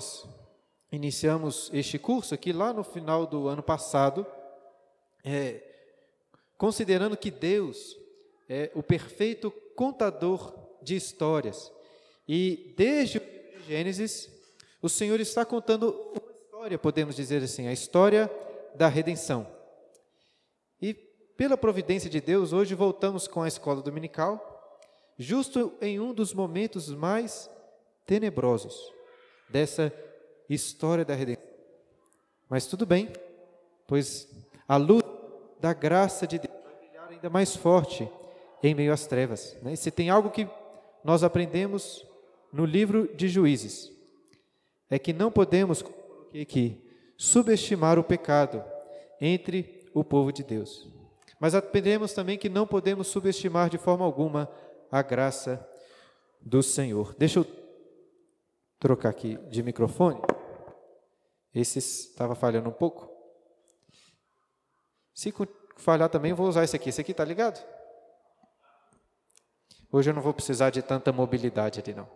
nós iniciamos este curso aqui lá no final do ano passado, é, considerando que Deus é o perfeito contador de histórias. E desde o Gênesis, o Senhor está contando uma história, podemos dizer assim, a história da redenção. E pela providência de Deus, hoje voltamos com a escola dominical, justo em um dos momentos mais tenebrosos dessa história da redenção. Mas tudo bem, pois a luz da graça de Deus vai brilhar ainda mais forte em meio às trevas. Né? Se tem algo que nós aprendemos no livro de Juízes, é que não podemos, aqui, subestimar o pecado entre o povo de Deus. Mas aprendemos também que não podemos subestimar de forma alguma a graça do Senhor. Deixa eu trocar aqui de microfone. Esse estava falhando um pouco. Se falhar também, vou usar esse aqui. Esse aqui está ligado? Hoje eu não vou precisar de tanta mobilidade ali, não.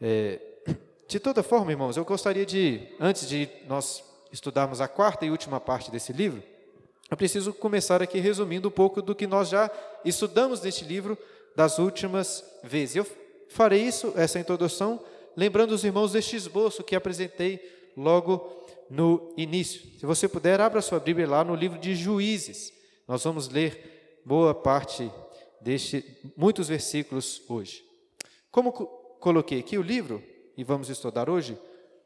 É, de toda forma, irmãos, eu gostaria de, antes de nós estudarmos a quarta e última parte desse livro, eu preciso começar aqui resumindo um pouco do que nós já estudamos neste livro das últimas vezes. Eu farei isso, essa introdução, lembrando os irmãos deste esboço que apresentei logo no início. Se você puder, abra sua Bíblia lá no livro de Juízes. Nós vamos ler boa parte deste, muitos versículos hoje. Como coloquei aqui o livro, e vamos estudar hoje,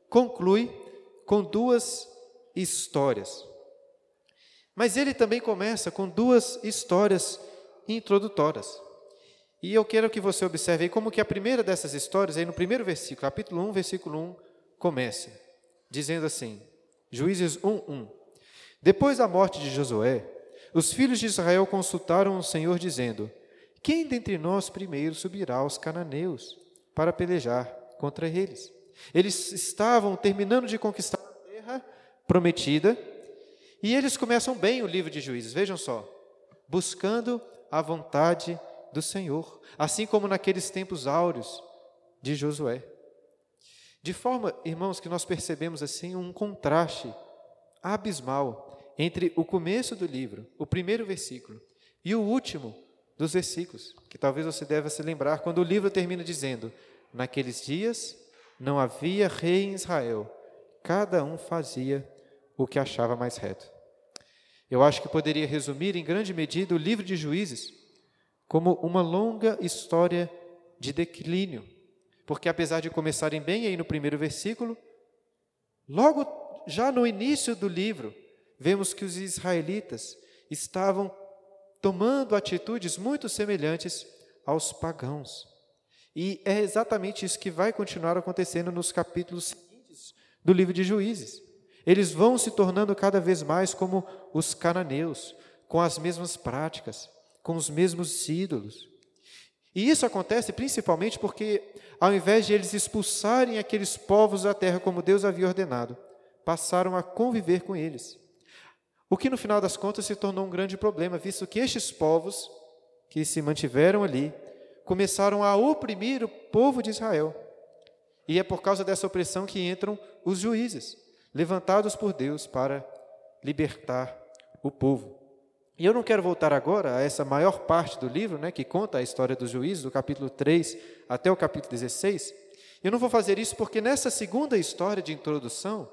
conclui com duas histórias. Mas ele também começa com duas histórias introdutórias. E eu quero que você observe como que a primeira dessas histórias, aí no primeiro versículo, capítulo 1, versículo 1, começa, dizendo assim, Juízes 1, 1. Depois da morte de Josué, os filhos de Israel consultaram o Senhor, dizendo, quem dentre nós primeiro subirá aos cananeus para pelejar contra eles? Eles estavam terminando de conquistar a terra prometida, e eles começam bem o livro de Juízes, vejam só, buscando a vontade do Senhor, assim como naqueles tempos áureos de Josué. De forma, irmãos, que nós percebemos assim um contraste abismal entre o começo do livro, o primeiro versículo, e o último dos versículos, que talvez você deva se lembrar quando o livro termina dizendo: Naqueles dias não havia rei em Israel, cada um fazia o que achava mais reto. Eu acho que poderia resumir em grande medida o livro de Juízes como uma longa história de declínio. Porque apesar de começarem bem aí no primeiro versículo, logo já no início do livro, vemos que os israelitas estavam tomando atitudes muito semelhantes aos pagãos. E é exatamente isso que vai continuar acontecendo nos capítulos seguintes do livro de Juízes. Eles vão se tornando cada vez mais como os cananeus, com as mesmas práticas, com os mesmos ídolos. E isso acontece principalmente porque, ao invés de eles expulsarem aqueles povos da terra como Deus havia ordenado, passaram a conviver com eles. O que no final das contas se tornou um grande problema, visto que estes povos que se mantiveram ali começaram a oprimir o povo de Israel. E é por causa dessa opressão que entram os juízes, levantados por Deus para libertar o povo. E eu não quero voltar agora a essa maior parte do livro, né, que conta a história dos juízes, do capítulo 3 até o capítulo 16. Eu não vou fazer isso porque nessa segunda história de introdução,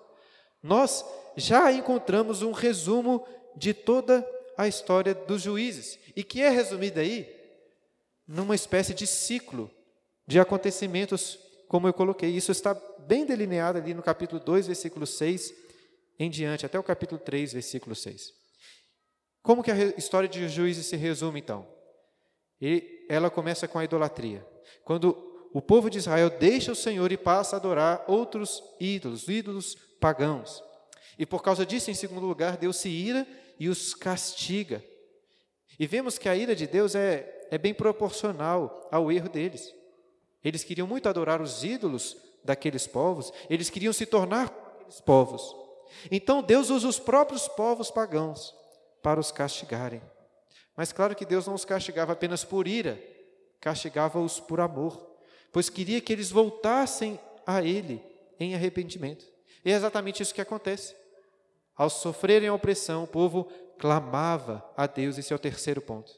nós já encontramos um resumo de toda a história dos juízes, e que é resumida aí numa espécie de ciclo de acontecimentos, como eu coloquei. Isso está bem delineado ali no capítulo 2, versículo 6 em diante, até o capítulo 3, versículo 6. Como que a história de juízes se resume então? E ela começa com a idolatria. Quando o povo de Israel deixa o Senhor e passa a adorar outros ídolos, ídolos pagãos. E por causa disso, em segundo lugar, Deus se ira e os castiga. E vemos que a ira de Deus é, é bem proporcional ao erro deles. Eles queriam muito adorar os ídolos daqueles povos, eles queriam se tornar aqueles povos. Então Deus usa os próprios povos pagãos para os castigarem. Mas claro que Deus não os castigava apenas por ira, castigava-os por amor, pois queria que eles voltassem a Ele em arrependimento. E é exatamente isso que acontece. Ao sofrerem a opressão, o povo clamava a Deus, esse é o terceiro ponto.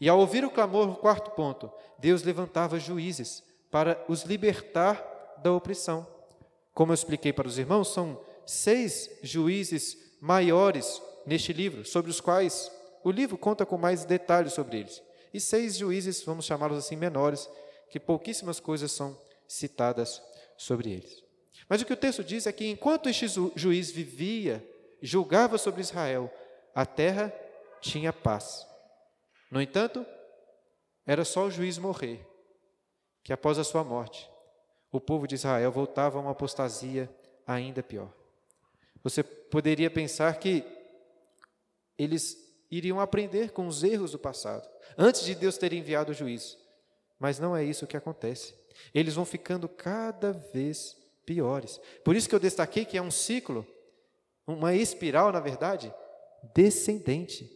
E ao ouvir o clamor, o quarto ponto, Deus levantava juízes para os libertar da opressão. Como eu expliquei para os irmãos, são seis juízes maiores neste livro, sobre os quais o livro conta com mais detalhes sobre eles. E seis juízes, vamos chamá-los assim, menores, que pouquíssimas coisas são citadas sobre eles. Mas o que o texto diz é que enquanto este juiz vivia, julgava sobre Israel, a terra tinha paz. No entanto, era só o juiz morrer, que após a sua morte, o povo de Israel voltava a uma apostasia ainda pior. Você poderia pensar que eles iriam aprender com os erros do passado, antes de Deus ter enviado o juiz. Mas não é isso que acontece. Eles vão ficando cada vez piores. Por isso que eu destaquei que é um ciclo, uma espiral, na verdade, descendente.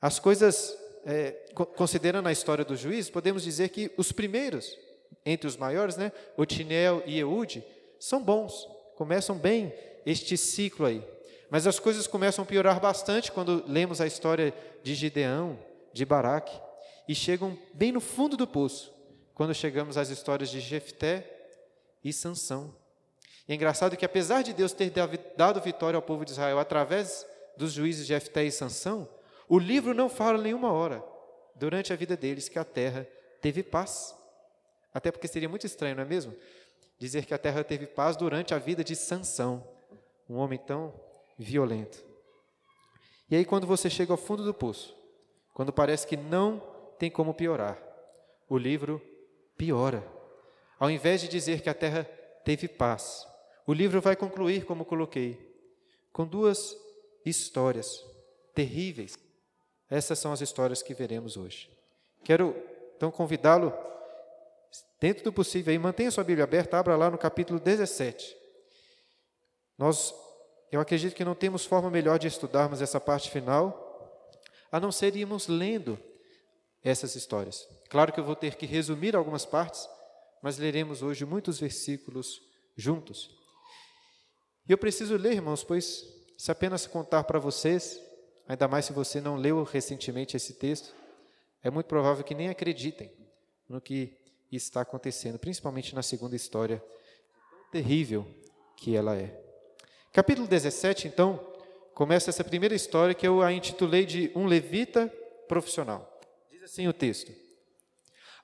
As coisas, é, considerando a história do juiz, podemos dizer que os primeiros, entre os maiores, né, Otinel e Eude, são bons, começam bem este ciclo aí. Mas as coisas começam a piorar bastante quando lemos a história de Gideão, de Baraque, e chegam bem no fundo do poço, quando chegamos às histórias de Jefté e Sansão. E é engraçado que apesar de Deus ter dado vitória ao povo de Israel através dos juízes Jefté e Sansão, o livro não fala nenhuma hora durante a vida deles que a terra teve paz. Até porque seria muito estranho, não é mesmo? Dizer que a terra teve paz durante a vida de Sansão, um homem tão violento. E aí quando você chega ao fundo do poço, quando parece que não tem como piorar, o livro piora. Ao invés de dizer que a terra teve paz, o livro vai concluir como coloquei, com duas histórias terríveis. Essas são as histórias que veremos hoje. Quero então convidá-lo, dentro do possível, aí, mantenha sua Bíblia aberta, abra lá no capítulo 17. Nós, eu acredito que não temos forma melhor de estudarmos essa parte final, a não ser irmos lendo essas histórias. Claro que eu vou ter que resumir algumas partes, mas leremos hoje muitos versículos juntos. E eu preciso ler, irmãos, pois se apenas contar para vocês, ainda mais se você não leu recentemente esse texto, é muito provável que nem acreditem no que está acontecendo, principalmente na segunda história terrível que ela é. Capítulo 17, então, começa essa primeira história que eu a intitulei de Um Levita Profissional. Diz assim o texto: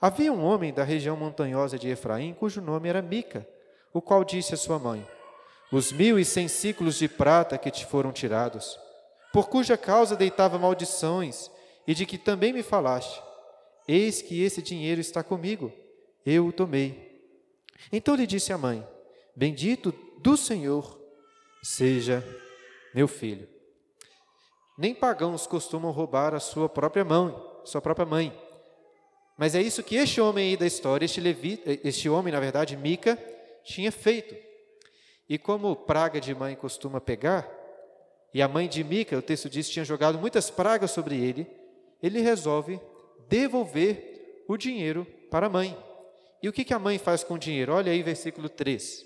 Havia um homem da região montanhosa de Efraim, cujo nome era Mica, o qual disse à sua mãe: os mil e cem ciclos de prata que te foram tirados, por cuja causa deitava maldições, e de que também me falaste. Eis que esse dinheiro está comigo, eu o tomei. Então lhe disse a mãe: Bendito do Senhor seja meu filho. Nem pagãos costumam roubar a sua própria mão, sua própria mãe. Mas é isso que este homem aí da história, este, Levi, este homem, na verdade, Mica, tinha feito. E como praga de mãe costuma pegar, e a mãe de Mica, o texto diz, tinha jogado muitas pragas sobre ele, ele resolve devolver o dinheiro para a mãe. E o que a mãe faz com o dinheiro? Olha aí, versículo 3.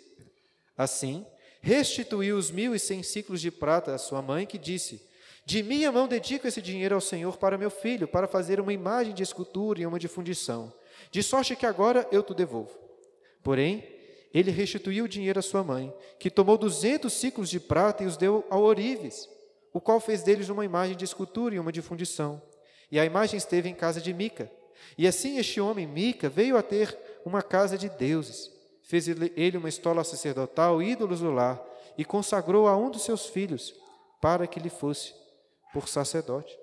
Assim, restituiu os mil e cem ciclos de prata à sua mãe, que disse: De minha mão dedico esse dinheiro ao Senhor para meu filho, para fazer uma imagem de escultura e uma de fundição, de sorte que agora eu te devolvo. Porém, ele restituiu o dinheiro à sua mãe, que tomou duzentos ciclos de prata e os deu ao Orives, o qual fez deles uma imagem de escultura e uma de fundição. E a imagem esteve em casa de Mica. E assim este homem, Mica, veio a ter uma casa de deuses. Fez ele uma estola sacerdotal, ídolos do lar, e consagrou a um dos seus filhos, para que lhe fosse por sacerdote.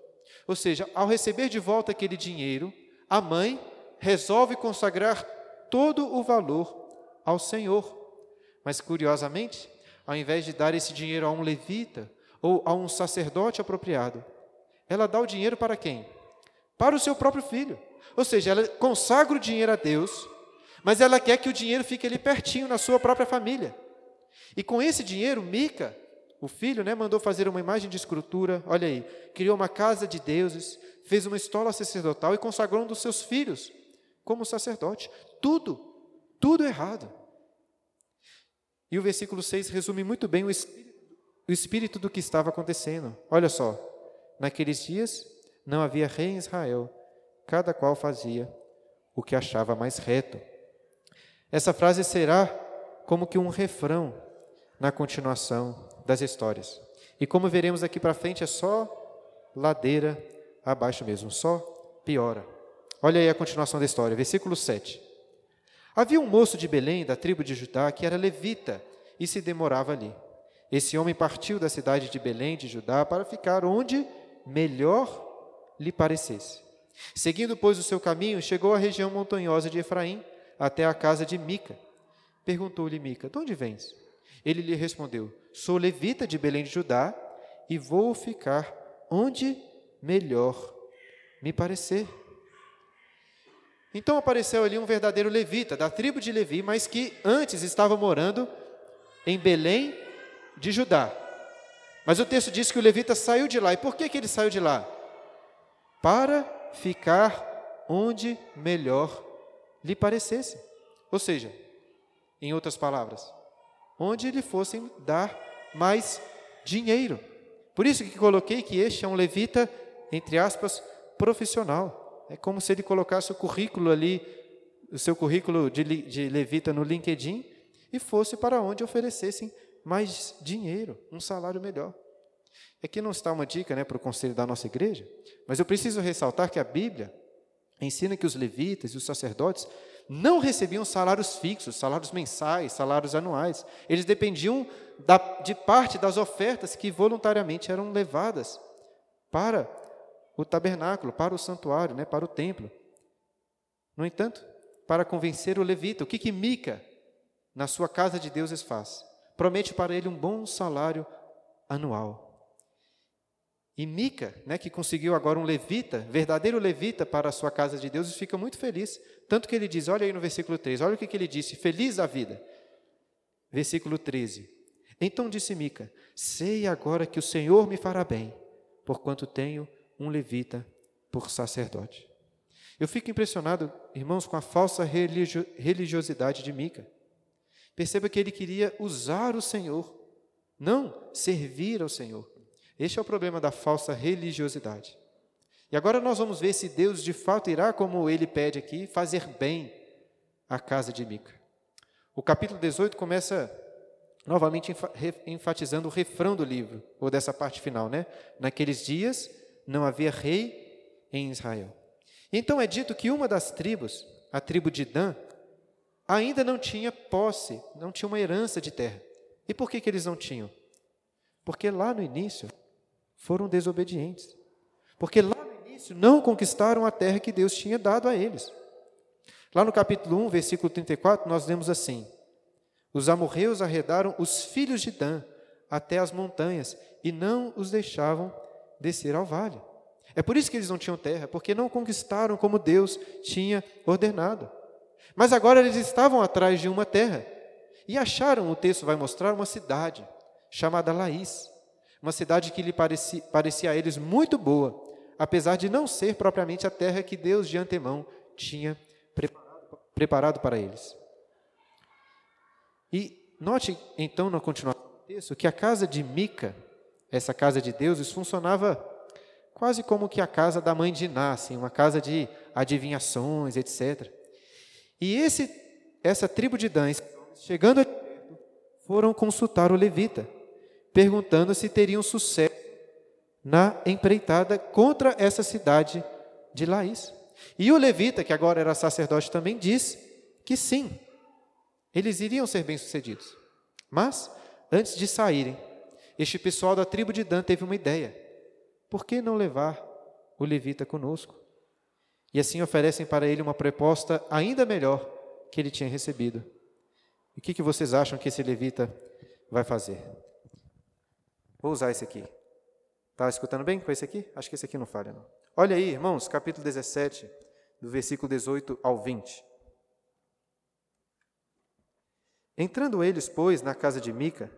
Ou seja, ao receber de volta aquele dinheiro, a mãe resolve consagrar todo o valor ao Senhor. Mas curiosamente, ao invés de dar esse dinheiro a um levita ou a um sacerdote apropriado, ela dá o dinheiro para quem? Para o seu próprio filho. Ou seja, ela consagra o dinheiro a Deus, mas ela quer que o dinheiro fique ali pertinho na sua própria família. E com esse dinheiro, Mica, o filho, né, mandou fazer uma imagem de escultura, olha aí, criou uma casa de deuses, fez uma estola sacerdotal e consagrou um dos seus filhos como sacerdote. Tudo, tudo errado. E o versículo 6 resume muito bem o o espírito do que estava acontecendo. Olha só, naqueles dias não havia rei em Israel, cada qual fazia o que achava mais reto. Essa frase será como que um refrão na continuação das histórias. E como veremos aqui para frente, é só ladeira abaixo mesmo, só piora. Olha aí a continuação da história, versículo 7. Havia um moço de Belém, da tribo de Judá, que era levita e se demorava ali. Esse homem partiu da cidade de Belém, de Judá, para ficar onde melhor lhe parecesse. Seguindo, pois, o seu caminho, chegou à região montanhosa de Efraim, até a casa de Mica. Perguntou-lhe Mica: De onde vens? Ele lhe respondeu: Sou levita de Belém de Judá e vou ficar onde melhor me parecer. Então apareceu ali um verdadeiro levita, da tribo de Levi, mas que antes estava morando em Belém de Judá. Mas o texto diz que o levita saiu de lá. E por que, que ele saiu de lá? Para ficar onde melhor lhe parecesse. Ou seja, em outras palavras, onde lhe fossem dar mais dinheiro. Por isso que coloquei que este é um levita, entre aspas, profissional. É como se ele colocasse o currículo ali, o seu currículo de, de levita no LinkedIn e fosse para onde oferecessem mais dinheiro, um salário melhor. Aqui não está uma dica né, para o conselho da nossa igreja, mas eu preciso ressaltar que a Bíblia ensina que os levitas e os sacerdotes não recebiam salários fixos, salários mensais, salários anuais. Eles dependiam da, de parte das ofertas que voluntariamente eram levadas para o tabernáculo, para o santuário, né, para o templo. No entanto, para convencer o levita, o que, que Mica, na sua casa de deuses, faz? Promete para ele um bom salário anual. E Mica, né, que conseguiu agora um levita, verdadeiro levita para a sua casa de Deus, fica muito feliz. Tanto que ele diz, olha aí no versículo 3, olha o que, que ele disse, feliz a vida. Versículo 13. Então disse Mica: Sei agora que o Senhor me fará bem, porquanto tenho um levita por sacerdote. Eu fico impressionado, irmãos, com a falsa religio religiosidade de Mica. Perceba que ele queria usar o Senhor, não servir ao Senhor. Este é o problema da falsa religiosidade. E agora nós vamos ver se Deus de fato irá, como ele pede aqui, fazer bem a casa de Mica. O capítulo 18 começa novamente enfatizando o refrão do livro, ou dessa parte final, né? Naqueles dias não havia rei em Israel. Então é dito que uma das tribos, a tribo de Dan, ainda não tinha posse, não tinha uma herança de terra. E por que, que eles não tinham? Porque lá no início, foram desobedientes. Porque lá no início não conquistaram a terra que Deus tinha dado a eles. Lá no capítulo 1, versículo 34, nós lemos assim: Os amorreus arredaram os filhos de Dan até as montanhas e não os deixavam descer ao vale. É por isso que eles não tinham terra, porque não conquistaram como Deus tinha ordenado. Mas agora eles estavam atrás de uma terra e acharam, o texto vai mostrar, uma cidade chamada Laís uma cidade que lhe parecia, parecia a eles muito boa, apesar de não ser propriamente a terra que Deus de antemão tinha preparado, preparado para eles. E note então na continuação do texto que a casa de Mica, essa casa de deuses, funcionava quase como que a casa da mãe de Iná, assim, uma casa de adivinhações, etc. E esse, essa tribo de Dan, chegando a foram consultar o levita perguntando se teriam sucesso na empreitada contra essa cidade de Laís. E o levita, que agora era sacerdote, também disse que sim, eles iriam ser bem-sucedidos. Mas, antes de saírem, este pessoal da tribo de Dan teve uma ideia: por que não levar o levita conosco? E assim oferecem para ele uma proposta ainda melhor que ele tinha recebido. O que, que vocês acham que esse levita vai fazer? Vou usar esse aqui. Está escutando bem com esse aqui? Acho que esse aqui não falha, não. Olha aí, irmãos, capítulo 17, do versículo 18 ao 20. Entrando eles, pois, na casa de Mica,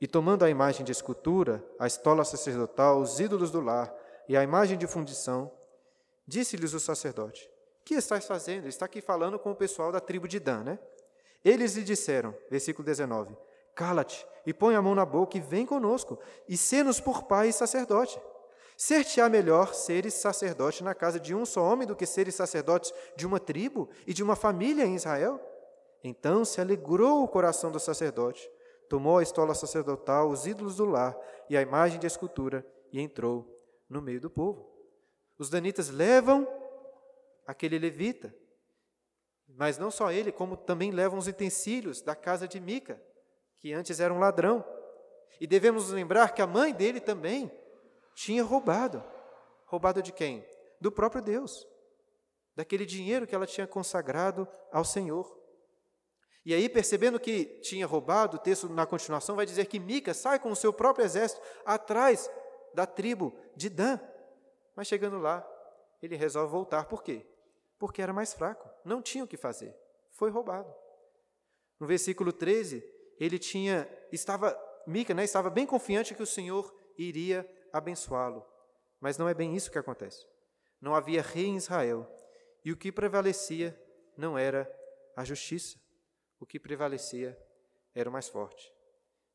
e tomando a imagem de escultura, a estola sacerdotal, os ídolos do lar e a imagem de fundição, disse-lhes o sacerdote: Que estás fazendo? Está aqui falando com o pessoal da tribo de Dan, né? Eles lhe disseram, versículo 19: Cala-te e põe a mão na boca e vem conosco, e sê-nos por pai e sacerdote. Ser-te-á melhor seres sacerdote na casa de um só homem do que seres sacerdotes de uma tribo e de uma família em Israel? Então se alegrou o coração do sacerdote, tomou a estola sacerdotal, os ídolos do lar e a imagem de escultura e entrou no meio do povo. Os danitas levam aquele levita, mas não só ele, como também levam os utensílios da casa de Mica, que antes era um ladrão. E devemos lembrar que a mãe dele também tinha roubado. Roubado de quem? Do próprio Deus. Daquele dinheiro que ela tinha consagrado ao Senhor. E aí, percebendo que tinha roubado, o texto na continuação vai dizer que Mica sai com o seu próprio exército atrás da tribo de Dan. Mas chegando lá, ele resolve voltar. Por quê? Porque era mais fraco, não tinha o que fazer. Foi roubado. No versículo 13, ele tinha estava Mica, né, estava bem confiante que o Senhor iria abençoá-lo. Mas não é bem isso que acontece. Não havia rei em Israel, e o que prevalecia não era a justiça. O que prevalecia era o mais forte.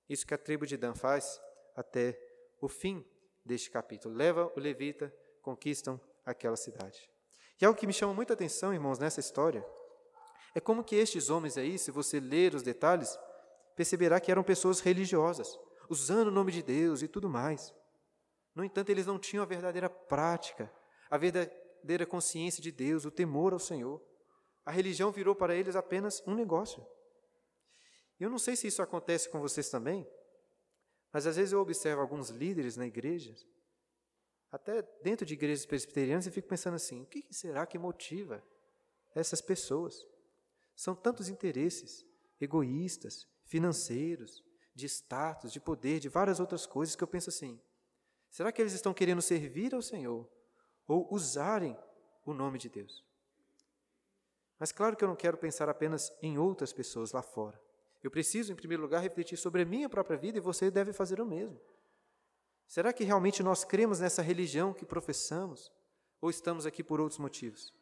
Isso que a tribo de Dan faz até o fim deste capítulo. Leva o levita, conquistam aquela cidade. E algo que me chama muita atenção, irmãos, nessa história, é como que estes homens aí, se você ler os detalhes, perceberá que eram pessoas religiosas, usando o nome de Deus e tudo mais. No entanto, eles não tinham a verdadeira prática, a verdadeira consciência de Deus, o temor ao Senhor. A religião virou para eles apenas um negócio. Eu não sei se isso acontece com vocês também, mas às vezes eu observo alguns líderes na igreja, até dentro de igrejas presbiterianas, e fico pensando assim: o que será que motiva essas pessoas? São tantos interesses egoístas, financeiros, de status, de poder, de várias outras coisas que eu penso assim: será que eles estão querendo servir ao Senhor ou usarem o nome de Deus? Mas claro que eu não quero pensar apenas em outras pessoas lá fora. Eu preciso, em primeiro lugar, refletir sobre a minha própria vida e você deve fazer o mesmo. Será que realmente nós cremos nessa religião que professamos ou estamos aqui por outros motivos?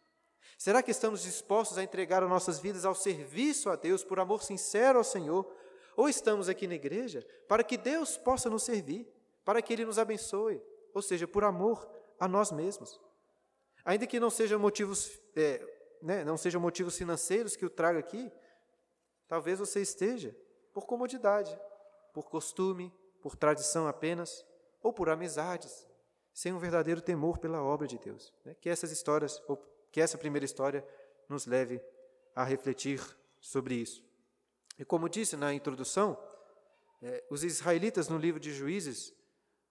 Será que estamos dispostos a entregar as nossas vidas ao serviço a Deus por amor sincero ao Senhor ou estamos aqui na igreja para que Deus possa nos servir, para que Ele nos abençoe, ou seja, por amor a nós mesmos. Ainda que não sejam motivos, é, né, não sejam motivos financeiros que o traga aqui, talvez você esteja por comodidade, por costume, por tradição apenas, ou por amizades, sem um verdadeiro temor pela obra de Deus. Né? Que essas histórias, ou que essa primeira história, nos leve a refletir sobre isso. E como disse na introdução, é, os israelitas no livro de Juízes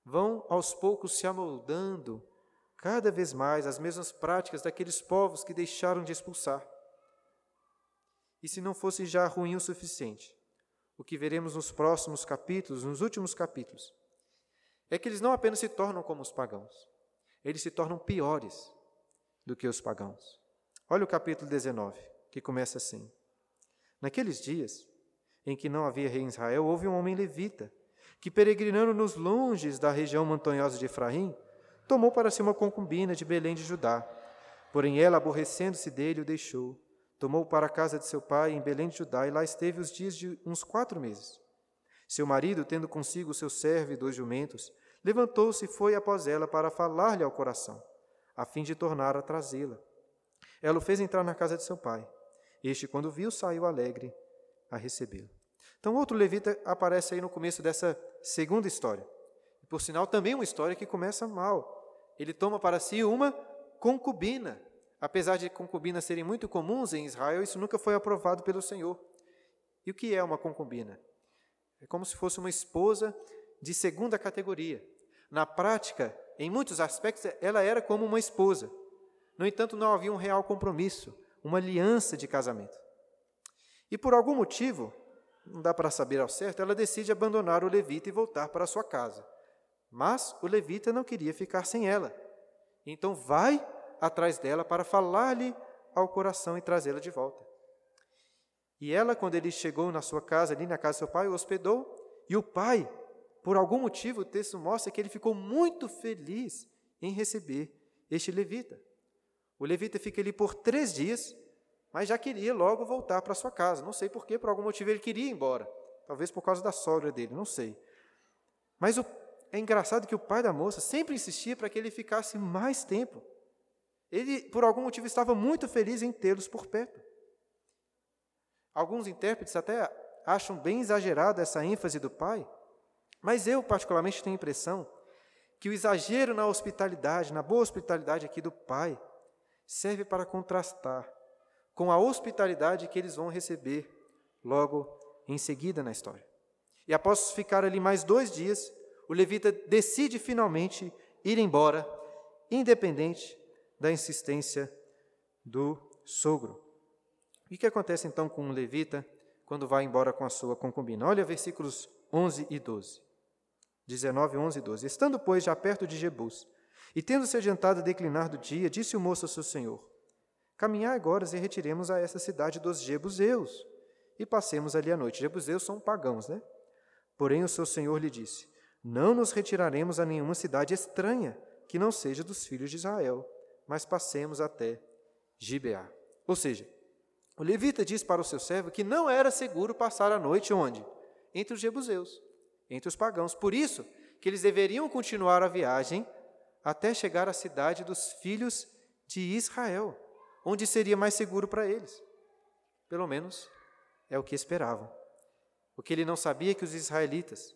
vão aos poucos se amoldando cada vez mais às mesmas práticas daqueles povos que deixaram de expulsar. E se não fosse já ruim o suficiente, o que veremos nos próximos capítulos, nos últimos capítulos, é que eles não apenas se tornam como os pagãos, eles se tornam piores do que os pagãos. Olha o capítulo 19, que começa assim: Naqueles dias, em que não havia rei em Israel, houve um homem levita, que peregrinando nos longes da região montanhosa de Efraim, tomou para si uma concubina de Belém de Judá. Porém ela, aborrecendo-se dele, o deixou. Tomou para a casa de seu pai em Belém de Judá e lá esteve os dias de uns quatro meses. Seu marido, tendo consigo seu servo e dois jumentos, levantou-se e foi após ela para falar-lhe ao coração, a fim de tornar a trazê-la. Ela o fez entrar na casa de seu pai. Este, quando viu, saiu alegre a recebê-lo. Então, outro levita aparece aí no começo dessa segunda história. Por sinal, também uma história que começa mal. Ele toma para si uma concubina. Apesar de concubinas serem muito comuns em Israel, isso nunca foi aprovado pelo Senhor. E o que é uma concubina? É como se fosse uma esposa de segunda categoria. Na prática, em muitos aspectos, ela era como uma esposa. No entanto, não havia um real compromisso, uma aliança de casamento. E por algum motivo, não dá para saber ao certo, ela decide abandonar o levita e voltar para sua casa. Mas o levita não queria ficar sem ela. Então vai atrás dela para falar-lhe ao coração e trazê-la de volta. E ela, quando ele chegou na sua casa, ali na casa do seu pai, o hospedou, e o pai, por algum motivo, o texto mostra que ele ficou muito feliz em receber este levita. O levita fica ali por três dias, mas já queria logo voltar para sua casa. Não sei porquê, por algum motivo ele queria ir embora. talvez por causa da sogra dele, não sei. Mas o, é engraçado que o pai da moça sempre insistia para que ele ficasse mais tempo. Ele, por algum motivo, estava muito feliz em tê-los por perto. Alguns intérpretes até acham bem exagerada essa ênfase do pai, mas eu, particularmente, tenho a impressão que o exagero na hospitalidade, na boa hospitalidade aqui do pai, serve para contrastar com a hospitalidade que eles vão receber logo em seguida na história. E após ficar ali mais dois dias, o levita decide finalmente ir embora, independente da insistência do sogro. E o que acontece então com o levita quando vai embora com a sua concubina? Olha versículos 11 e 12. 19, 11 e 12. Estando, pois, já perto de Jebus, e tendo-se adiantado a declinar do dia, disse o moço ao seu senhor: Caminhai agora e retiremos a essa cidade dos Jebuseus, e passemos ali a noite. Jebuseus são pagãos, né? Porém o seu senhor lhe disse: Não nos retiraremos a nenhuma cidade estranha, que não seja dos filhos de Israel, mas passemos até Gibeá. Ou seja, o levita diz para o seu servo que não era seguro passar a noite onde? Entre os jebuseus, entre os pagãos. Por isso que eles deveriam continuar a viagem até chegar à cidade dos filhos de Israel, onde seria mais seguro para eles. Pelo menos é o que esperavam. O que ele não sabia é que os israelitas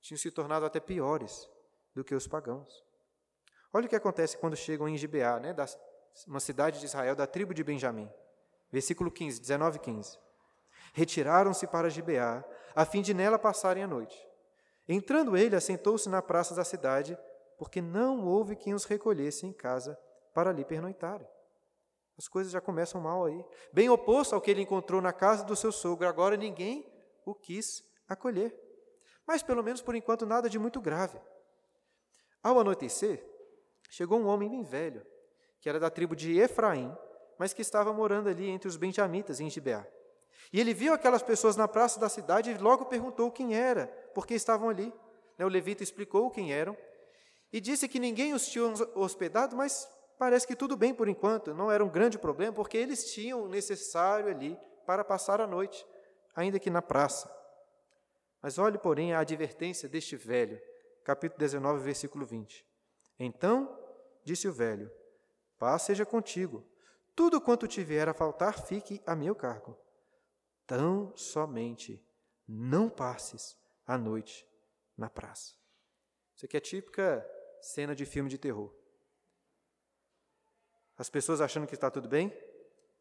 tinham se tornado até piores do que os pagãos. Olha o que acontece quando chegam em Gibeá, né, da, uma cidade de Israel, da tribo de Benjamim. Versículo 15, 19 e 15. Retiraram-se para Gibeá, a fim de nela passarem a noite. Entrando ele, assentou-se na praça da cidade, porque não houve quem os recolhesse em casa para ali pernoitarem. As coisas já começam mal aí. Bem oposto ao que ele encontrou na casa do seu sogro, agora ninguém o quis acolher. Mas, pelo menos por enquanto, nada de muito grave. Ao anoitecer, chegou um homem bem velho, que era da tribo de Efraim, mas que estava morando ali entre os benjamitas, em Gibeá. E ele viu aquelas pessoas na praça da cidade e logo perguntou quem era, por que estavam ali. Né, o levita explicou quem eram e disse que ninguém os tinha hospedado, mas parece que tudo bem por enquanto, não era um grande problema, porque eles tinham o necessário ali para passar a noite, ainda que na praça. Mas olhe, porém, a advertência deste velho, capítulo 19, versículo 20. Então disse o velho: Paz seja contigo. Tudo quanto te vier a faltar, fique a meu cargo. Tão somente não passes a noite na praça. Isso aqui é típica cena de filme de terror. As pessoas achando que está tudo bem,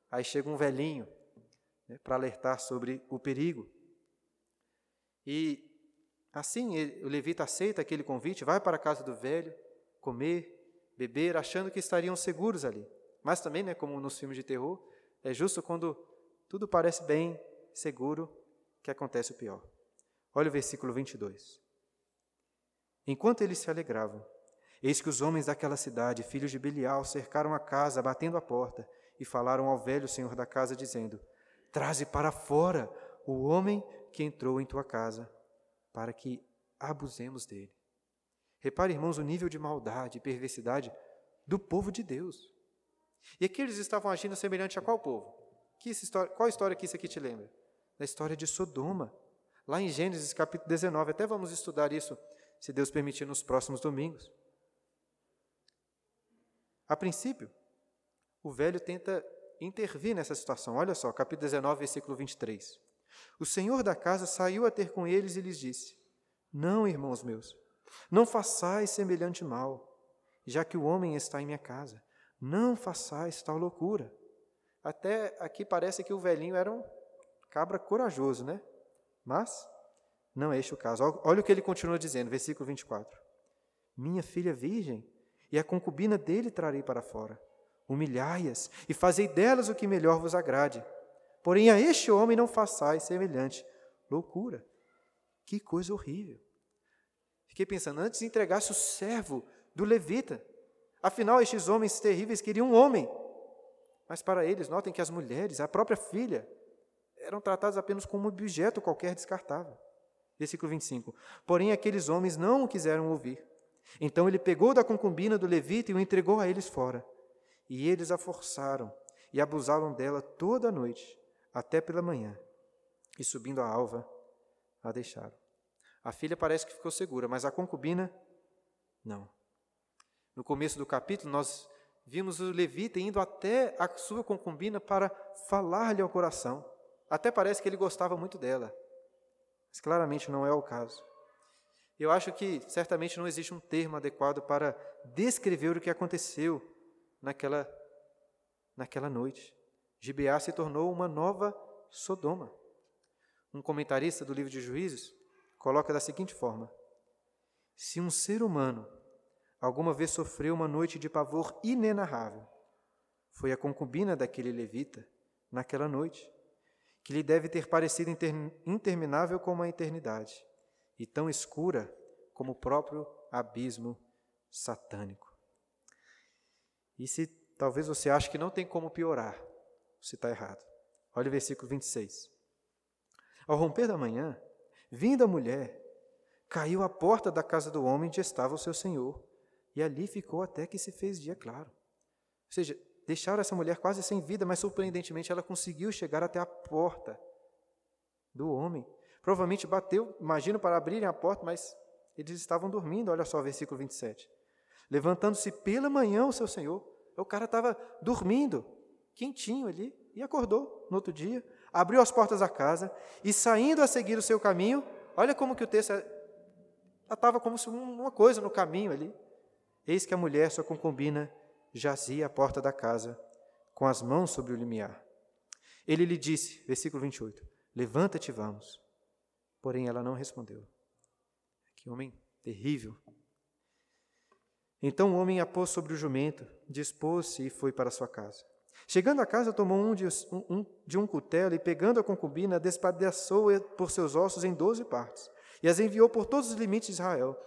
aí chega um velhinho né, para alertar sobre o perigo. E assim ele, o levita aceita aquele convite, vai para a casa do velho, comer, beber, achando que estariam seguros ali. Mas também, né, como nos filmes de terror, é justo quando tudo parece bem, seguro, que acontece o pior. Olha o versículo 22. Enquanto eles se alegravam, eis que os homens daquela cidade, filhos de Belial, cercaram a casa, batendo a porta, e falaram ao velho senhor da casa, dizendo: Traze para fora o homem que entrou em tua casa, para que abusemos dele. Repare, irmãos, o nível de maldade e perversidade do povo de Deus. E aqui eles estavam agindo semelhante a qual povo? Que história, qual história que isso aqui te lembra? Da história de Sodoma. Lá em Gênesis capítulo 19, até vamos estudar isso, se Deus permitir, nos próximos domingos. A princípio, o velho tenta intervir nessa situação. Olha só, capítulo 19, versículo 23. O senhor da casa saiu a ter com eles e lhes disse: Não, irmãos meus, não façais semelhante mal, já que o homem está em minha casa. Não façais tal loucura. Até aqui parece que o velhinho era um cabra corajoso, né? Mas não é este o caso. Olha o que ele continua dizendo, versículo 24. Minha filha virgem, e a concubina dele trarei para fora. Humilhai-as e fazei delas o que melhor vos agrade. Porém, a este homem não façais semelhante loucura. Que coisa horrível. Fiquei pensando, antes entregasse o servo do levita, Afinal, estes homens terríveis queriam um homem. Mas para eles, notem que as mulheres, a própria filha, eram tratadas apenas como objeto qualquer descartável. Versículo 25. Porém, aqueles homens não o quiseram ouvir. Então ele pegou da concubina do levita e o entregou a eles fora. E eles a forçaram e abusaram dela toda a noite, até pela manhã. E subindo a alva, a deixaram. A filha parece que ficou segura, mas a concubina, não. No começo do capítulo, nós vimos o levita indo até a sua concubina para falar-lhe ao coração. Até parece que ele gostava muito dela, mas claramente não é o caso. Eu acho que certamente não existe um termo adequado para descrever o que aconteceu naquela, naquela noite. Gibeá se tornou uma nova Sodoma. Um comentarista do livro de Juízes coloca da seguinte forma: Se um ser humano alguma vez sofreu uma noite de pavor inenarrável, foi a concubina daquele levita naquela noite, que lhe deve ter parecido interminável como a eternidade e tão escura como o próprio abismo satânico. E se talvez você ache que não tem como piorar, você está errado. Olha o versículo 26. Ao romper da manhã, vinda a mulher, caiu à porta da casa do homem onde estava o seu senhor, e ali ficou até que se fez dia claro. Ou seja, deixaram essa mulher quase sem vida, mas surpreendentemente ela conseguiu chegar até a porta do homem. Provavelmente bateu, imagino, para abrirem a porta, mas eles estavam dormindo. Olha só versículo 27. Levantando-se pela manhã o seu senhor, o cara estava dormindo, quentinho ali, e acordou no outro dia, abriu as portas da casa e saindo a seguir o seu caminho, olha como que o texto estava como se uma coisa no caminho ali. Eis que a mulher, sua concubina, jazia à porta da casa, com as mãos sobre o limiar. Ele lhe disse, versículo 28, Levanta-te, vamos. Porém, ela não respondeu. Que homem terrível. Então o homem a pôs sobre o jumento, dispôs-se e foi para sua casa. Chegando à casa, tomou um de, um, de um cutelo e, pegando a concubina, despedaçou-a por seus ossos em doze partes e as enviou por todos os limites de Israel.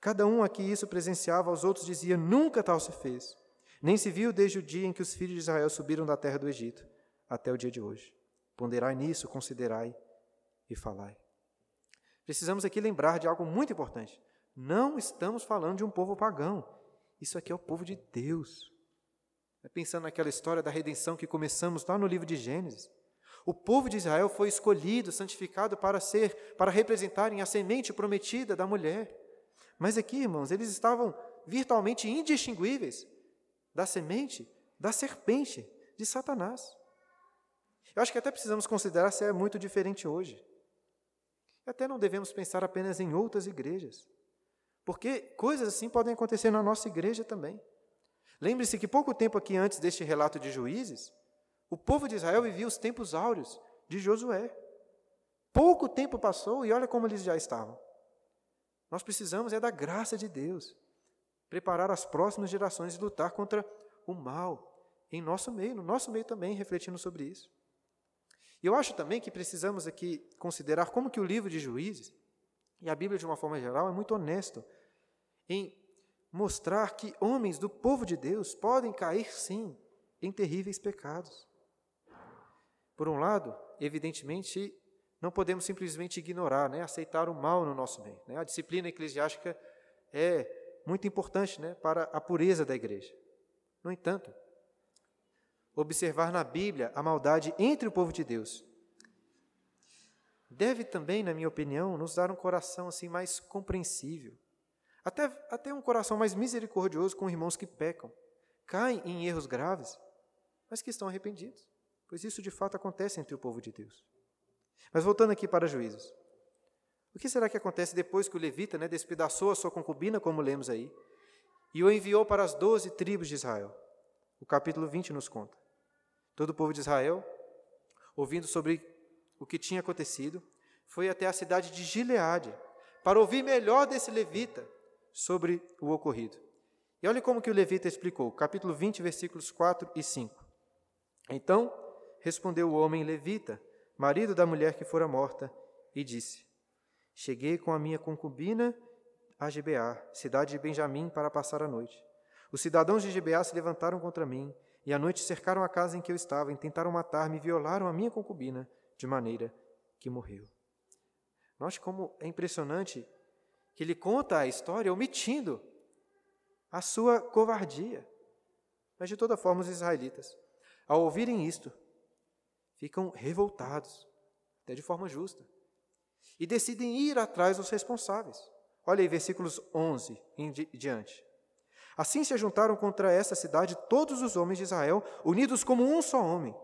Cada um a que isso presenciava, aos outros dizia: Nunca tal se fez. Nem se viu desde o dia em que os filhos de Israel subiram da terra do Egito até o dia de hoje. Ponderai nisso, considerai e falai. Precisamos aqui lembrar de algo muito importante. Não estamos falando de um povo pagão. Isso aqui é o povo de Deus. É pensando naquela história da redenção que começamos lá no livro de Gênesis. O povo de Israel foi escolhido, santificado para ser, para representarem a semente prometida da mulher. Mas aqui, irmãos, eles estavam virtualmente indistinguíveis da semente da serpente de Satanás. Eu acho que até precisamos considerar se é muito diferente hoje. Até não devemos pensar apenas em outras igrejas, porque coisas assim podem acontecer na nossa igreja também. Lembre-se que pouco tempo aqui antes deste relato de juízes, o povo de Israel vivia os tempos áureos de Josué. Pouco tempo passou e olha como eles já estavam. Nós precisamos é da graça de Deus, preparar as próximas gerações e lutar contra o mal em nosso meio, no nosso meio também, refletindo sobre isso. E eu acho também que precisamos aqui considerar como que o livro de Juízes, e a Bíblia de uma forma geral, é muito honesto em mostrar que homens do povo de Deus podem cair, sim, em terríveis pecados. Por um lado, evidentemente, não podemos simplesmente ignorar, né, aceitar o mal no nosso meio. Né? A disciplina eclesiástica é muito importante né, para a pureza da igreja. No entanto, observar na Bíblia a maldade entre o povo de Deus. Deve também, na minha opinião, nos dar um coração assim mais compreensível, até, até um coração mais misericordioso com irmãos que pecam, caem em erros graves, mas que estão arrependidos, pois isso de fato acontece entre o povo de Deus. Mas voltando aqui para juízes. O que será que acontece depois que o levita né, despedaçou a sua concubina, como lemos aí, e o enviou para as doze tribos de Israel? O capítulo 20 nos conta. Todo o povo de Israel, ouvindo sobre o que tinha acontecido, foi até a cidade de Gileade para ouvir melhor desse levita sobre o ocorrido. E olhe como que o levita explicou, capítulo 20, versículos 4 e 5. Então respondeu o homem levita, marido da mulher que fora morta, e disse: Cheguei com a minha concubina a Gibeá, cidade de Benjamim, para passar a noite. Os cidadãos de Gibeá se levantaram contra mim e à noite cercaram a casa em que eu estava e tentaram matar-me e violaram a minha concubina, de maneira que morreu. Note como é impressionante que ele conta a história omitindo a sua covardia. Mas de toda forma, os israelitas, ao ouvirem isto, ficam revoltados, até de forma justa. e decidem ir atrás dos responsáveis. Olha aí, versículos 11 em diante. Assim se juntaram contra essa cidade todos os homens de Israel, unidos como um só homem.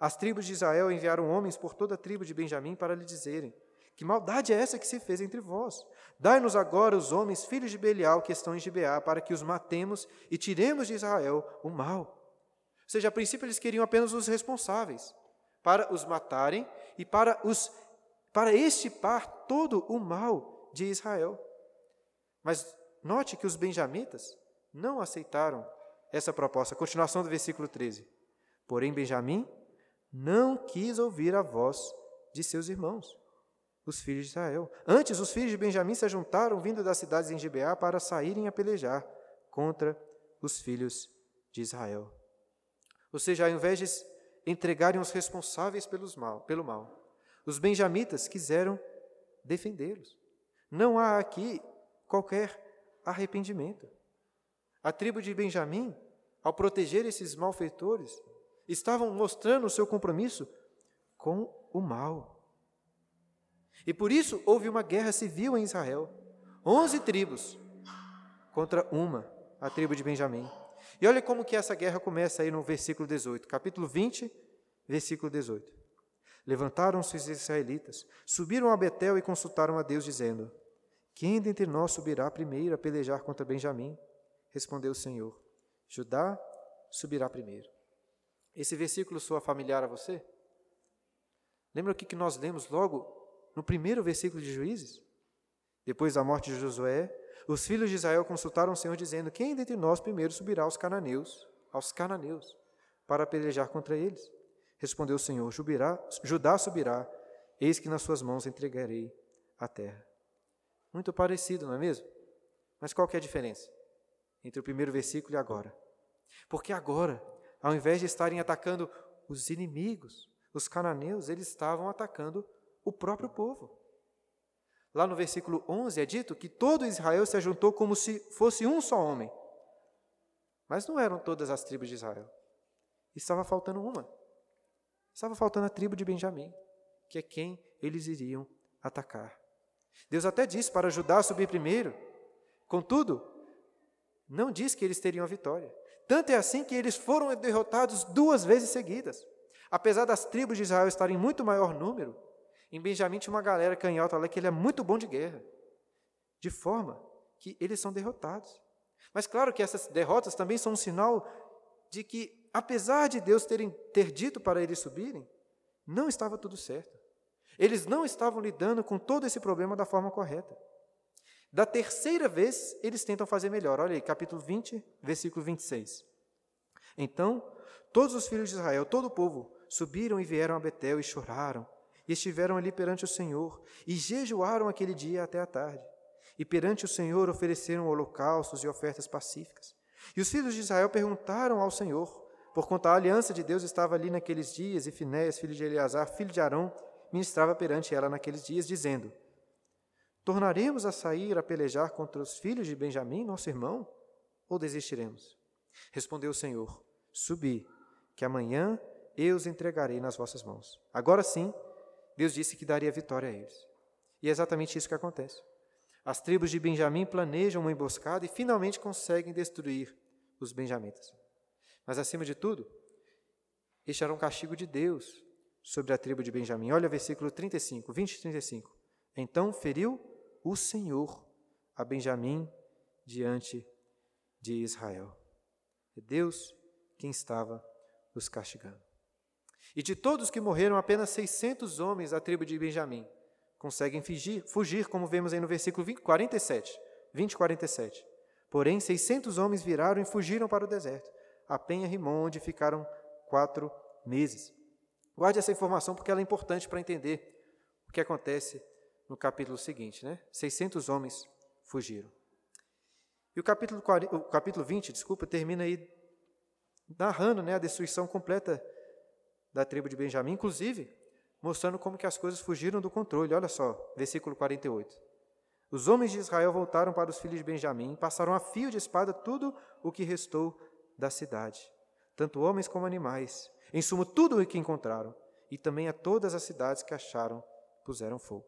As tribos de Israel enviaram homens por toda a tribo de Benjamim para lhe dizerem: Que maldade é essa que se fez entre vós? Dai-nos agora os homens, filhos de Belial, que estão em Gibeá, para que os matemos e tiremos de Israel o mal. Ou seja, a princípio eles queriam apenas os responsáveis, para os matarem e para os para extirpar todo o mal de Israel. Mas note que os benjamitas não aceitaram essa proposta. Continuação do versículo 13. Porém, Benjamim não quis ouvir a voz de seus irmãos, os filhos de Israel. Antes, os filhos de Benjamim se juntaram, vindo das cidades em Gibeá, para saírem a pelejar contra os filhos de Israel. Ou seja, ao invés de entregarem os responsáveis pelos mal, pelo mal, os benjamitas quiseram defendê-los. Não há aqui qualquer arrependimento. A tribo de Benjamim, ao proteger esses malfeitores, estavam mostrando o seu compromisso com o mal. E por isso houve uma guerra civil em Israel. Onze tribos contra uma, a tribo de Benjamim. E olha como que essa guerra começa aí no versículo 18, capítulo 20, versículo 18. Levantaram-se os israelitas, subiram a Betel e consultaram a Deus, dizendo: Quem dentre nós subirá primeiro a pelejar contra Benjamim? Respondeu o Senhor: Judá subirá primeiro. Esse versículo soa familiar a você? Lembra o que nós lemos logo no primeiro versículo de Juízes? Depois da morte de Josué, os filhos de Israel consultaram o Senhor, dizendo: Quem dentre nós primeiro subirá aos cananeus, aos cananeus, para pelejar contra eles? Respondeu o Senhor: Judá subirá, eis que nas suas mãos entregarei a terra. Muito parecido, não é mesmo? Mas qual que é a diferença? entre o primeiro versículo e agora. Porque agora, ao invés de estarem atacando os inimigos, os cananeus, eles estavam atacando o próprio povo. Lá no versículo 11 é dito que todo Israel se ajuntou como se fosse um só homem. Mas não eram todas as tribos de Israel. Estava faltando uma. Estava faltando a tribo de Benjamim, que é quem eles iriam atacar. Deus até disse para Judá subir primeiro. Contudo, não diz que eles teriam a vitória. Tanto é assim que eles foram derrotados duas vezes seguidas. Apesar das tribos de Israel estarem em muito maior número, em Benjamim tinha uma galera canhota lá que ele é muito bom de guerra, de forma que eles são derrotados. Mas claro que essas derrotas também são um sinal de que, apesar de Deus terem, ter dito para eles subirem, não estava tudo certo. Eles não estavam lidando com todo esse problema da forma correta. Da terceira vez, eles tentam fazer melhor. Olha aí, capítulo 20, versículo 26. Então, todos os filhos de Israel, todo o povo, subiram e vieram a Betel e choraram, e estiveram ali perante o Senhor, e jejuaram aquele dia até a tarde. E perante o Senhor ofereceram holocaustos e ofertas pacíficas. E os filhos de Israel perguntaram ao Senhor, por conta a aliança de Deus estava ali naqueles dias, e Finéias, filho de Eleazar, filho de Arão, ministrava perante ela naqueles dias, dizendo: Tornaremos a sair a pelejar contra os filhos de Benjamim, nosso irmão, ou desistiremos? Respondeu o Senhor: Subi, que amanhã eu os entregarei nas vossas mãos. Agora sim, Deus disse que daria vitória a eles. E é exatamente isso que acontece. As tribos de Benjamim planejam uma emboscada e finalmente conseguem destruir os benjamitas. Mas acima de tudo, este era um castigo de Deus sobre a tribo de Benjamim. Olha o versículo 35, 20 e 35. Então feriu o Senhor a Benjamim diante de Israel. É Deus quem estava os castigando. E de todos que morreram, apenas 600 homens da tribo de Benjamim conseguem fugir, fugir como vemos aí no versículo 20, 47, 20 47. Porém, 600 homens viraram e fugiram para o deserto, a Penha Rimon, onde ficaram quatro meses. Guarde essa informação porque ela é importante para entender o que acontece no capítulo seguinte, né? 600 homens fugiram. E o capítulo, 40, o capítulo 20, desculpa, termina aí narrando né, a destruição completa da tribo de Benjamim, inclusive mostrando como que as coisas fugiram do controle. Olha só, versículo 48. Os homens de Israel voltaram para os filhos de Benjamim, passaram a fio de espada tudo o que restou da cidade, tanto homens como animais, em suma tudo o que encontraram, e também a todas as cidades que acharam puseram fogo.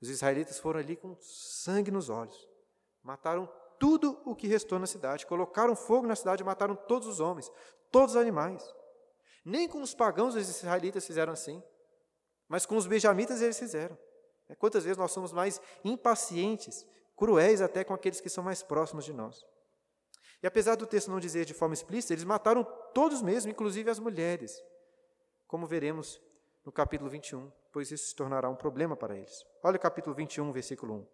Os israelitas foram ali com sangue nos olhos, mataram tudo o que restou na cidade, colocaram fogo na cidade e mataram todos os homens, todos os animais. Nem com os pagãos os israelitas fizeram assim, mas com os benjamitas eles fizeram. É, quantas vezes nós somos mais impacientes, cruéis até com aqueles que são mais próximos de nós. E apesar do texto não dizer de forma explícita, eles mataram todos mesmo, inclusive as mulheres, como veremos no capítulo 21, pois isso se tornará um problema para eles. Olha o capítulo 21, versículo 1.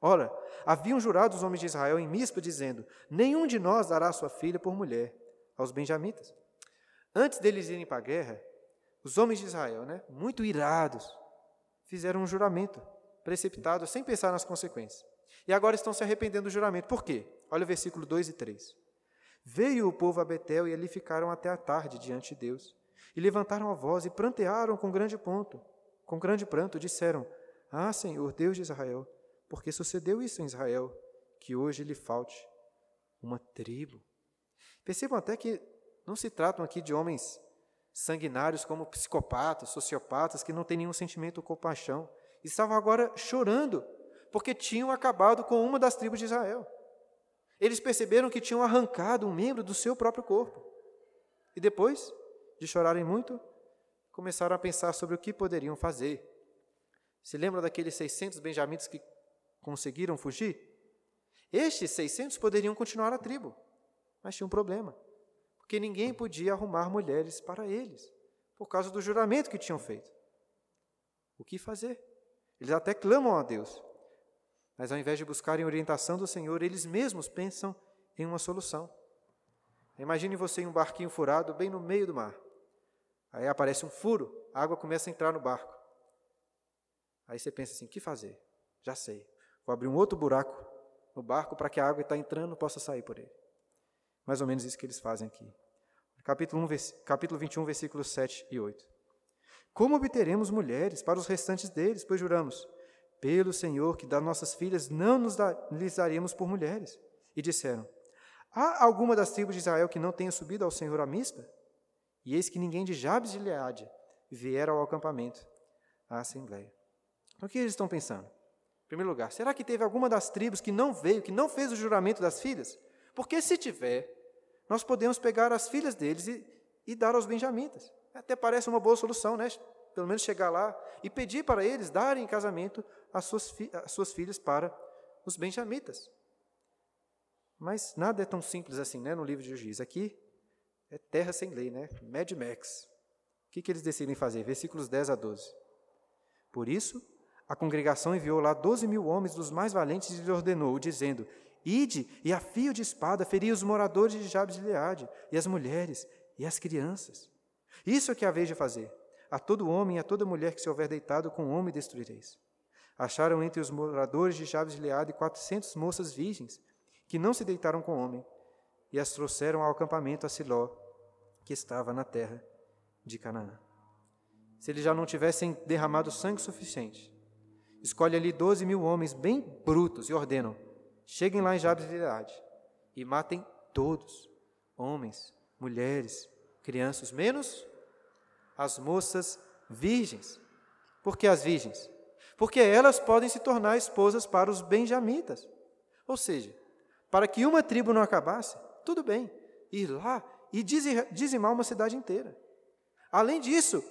Ora, haviam jurado os homens de Israel em Mispa, dizendo: Nenhum de nós dará sua filha por mulher aos benjamitas. Antes deles irem para a guerra, os homens de Israel, né, muito irados, fizeram um juramento precipitado sem pensar nas consequências. E agora estão se arrependendo do juramento. Por quê? Olha o versículo 2 e 3. Veio o povo a Betel e ali ficaram até a tarde diante de Deus. E levantaram a voz e prantearam com grande ponto, com grande pranto, disseram: Ah, Senhor, Deus de Israel, porque sucedeu isso em Israel, que hoje lhe falte uma tribo. Percebam até que não se tratam aqui de homens sanguinários como psicopatas, sociopatas, que não têm nenhum sentimento ou compaixão. Estavam agora chorando, porque tinham acabado com uma das tribos de Israel. Eles perceberam que tinham arrancado um membro do seu próprio corpo. E depois de chorarem muito, começaram a pensar sobre o que poderiam fazer. Se lembra daqueles 600 benjamitas que conseguiram fugir? Estes 600 poderiam continuar a tribo, mas tinha um problema porque ninguém podia arrumar mulheres para eles, por causa do juramento que tinham feito. O que fazer? Eles até clamam a Deus, mas ao invés de buscarem orientação do Senhor, eles mesmos pensam em uma solução. Imagine você em um barquinho furado bem no meio do mar. Aí aparece um furo, a água começa a entrar no barco. Aí você pensa assim: o que fazer? Já sei. Vou abrir um outro buraco no barco para que a água que está entrando possa sair por ele. Mais ou menos isso que eles fazem aqui. Capítulo, 1, capítulo 21, versículos 7 e 8. Como obteremos mulheres para os restantes deles? Pois juramos, pelo Senhor que das nossas filhas não nos da, lhes daremos por mulheres. E disseram, há alguma das tribos de Israel que não tenha subido ao Senhor a mispa? E eis que ninguém de Jabes de Leade viera ao acampamento, à assembleia. Então, o que eles estão pensando? Em primeiro lugar, será que teve alguma das tribos que não veio, que não fez o juramento das filhas? Porque se tiver, nós podemos pegar as filhas deles e, e dar aos benjamitas. Até parece uma boa solução, né? Pelo menos chegar lá e pedir para eles darem em casamento as suas, as suas filhas para os benjamitas. Mas nada é tão simples assim, né? No livro de Juiz. Aqui é terra sem lei, né? Mad Max. O que, que eles decidem fazer? Versículos 10 a 12. Por isso, a congregação enviou lá doze mil homens dos mais valentes e lhes ordenou, dizendo: Ide e a fio de espada feri os moradores de Jabes de Leade, e as mulheres, e as crianças. Isso é que a vez de fazer. A todo homem e a toda mulher que se houver deitado com homem destruireis. Acharam entre os moradores de Jabes de Leade quatrocentas moças virgens, que não se deitaram com homem, e as trouxeram ao acampamento a Siló, que estava na terra de Canaã. Se eles já não tivessem derramado sangue suficiente, escolhe ali doze mil homens bem brutos e ordenam: Cheguem lá em Jabes de Gileade e matem todos, homens, mulheres, crianças, menos as moças virgens. Por que as virgens? Porque elas podem se tornar esposas para os benjamitas. Ou seja, para que uma tribo não acabasse, tudo bem, ir lá e dizimar uma cidade inteira. Além disso,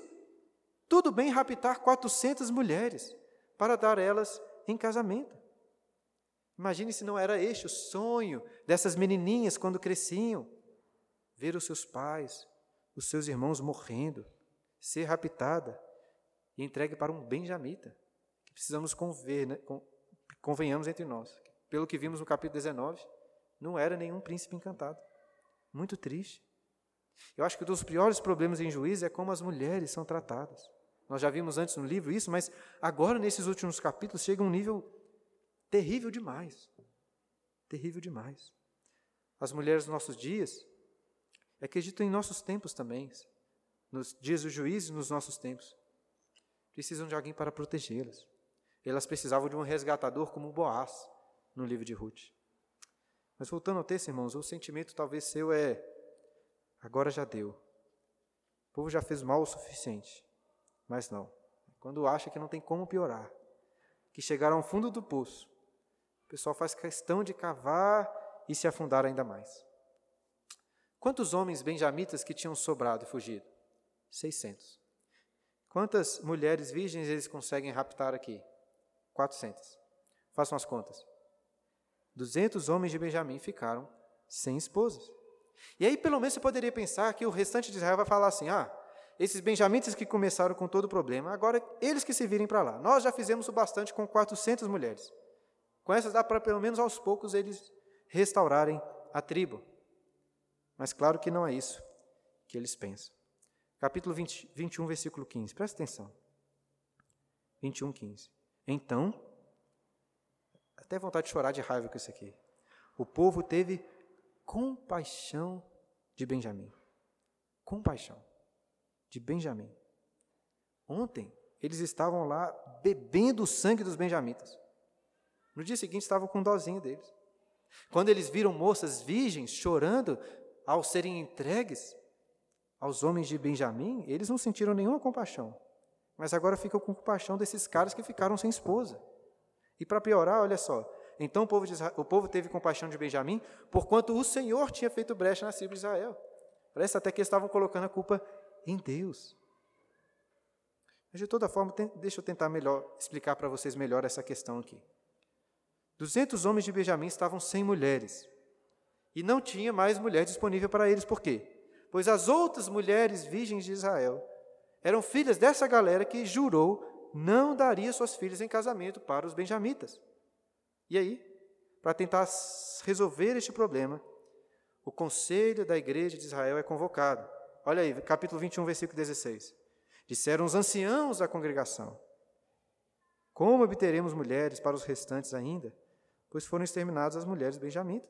tudo bem raptar 400 mulheres para dar elas em casamento. Imagine se não era este o sonho dessas menininhas quando cresciam. Ver os seus pais, os seus irmãos morrendo, ser raptada e entregue para um benjamita. Que precisamos conver, né? convenhamos entre nós. Pelo que vimos no capítulo 19, não era nenhum príncipe encantado. Muito triste. Eu acho que um dos piores problemas em juízo é como as mulheres são tratadas. Nós já vimos antes no livro isso, mas agora nesses últimos capítulos chega um nível Terrível demais. Terrível demais. As mulheres dos nossos dias, acreditam em nossos tempos também, nos dias do juízo e nos nossos tempos, precisam de alguém para protegê-las. Elas precisavam de um resgatador como Boaz, no livro de Ruth. Mas voltando ao texto, irmãos, o sentimento talvez seu é: agora já deu. O povo já fez mal o suficiente. Mas não. Quando acha que não tem como piorar, que chegaram ao fundo do poço. O pessoal faz questão de cavar e se afundar ainda mais. Quantos homens benjamitas que tinham sobrado e fugido? 600. Quantas mulheres virgens eles conseguem raptar aqui? 400. Façam as contas. 200 homens de Benjamim ficaram sem esposas. E aí, pelo menos, você poderia pensar que o restante de Israel vai falar assim: ah, esses benjamitas que começaram com todo o problema, agora eles que se virem para lá. Nós já fizemos o bastante com 400 mulheres. Com essas dá para, pelo menos aos poucos, eles restaurarem a tribo. Mas claro que não é isso que eles pensam. Capítulo 20, 21, versículo 15. Presta atenção. 21, 15. Então, até vontade de chorar de raiva com isso aqui. O povo teve compaixão de Benjamim. Compaixão de Benjamim. Ontem, eles estavam lá bebendo o sangue dos benjamitas. No dia seguinte, estavam com dozinho deles. Quando eles viram moças virgens chorando ao serem entregues aos homens de Benjamim, eles não sentiram nenhuma compaixão. Mas agora ficam com compaixão desses caras que ficaram sem esposa. E para piorar, olha só, então o povo, Israel, o povo, teve compaixão de Benjamim, porquanto o Senhor tinha feito brecha na tribo de Israel. Parece até que eles estavam colocando a culpa em Deus. Mas de toda forma, deixa eu tentar melhor explicar para vocês melhor essa questão aqui. 200 homens de Benjamim estavam sem mulheres. E não tinha mais mulher disponível para eles. Por quê? Pois as outras mulheres virgens de Israel eram filhas dessa galera que jurou não daria suas filhas em casamento para os benjamitas. E aí, para tentar resolver este problema, o conselho da igreja de Israel é convocado. Olha aí, capítulo 21, versículo 16. Disseram os anciãos da congregação: Como obteremos mulheres para os restantes ainda? Pois foram exterminadas as mulheres benjamitas.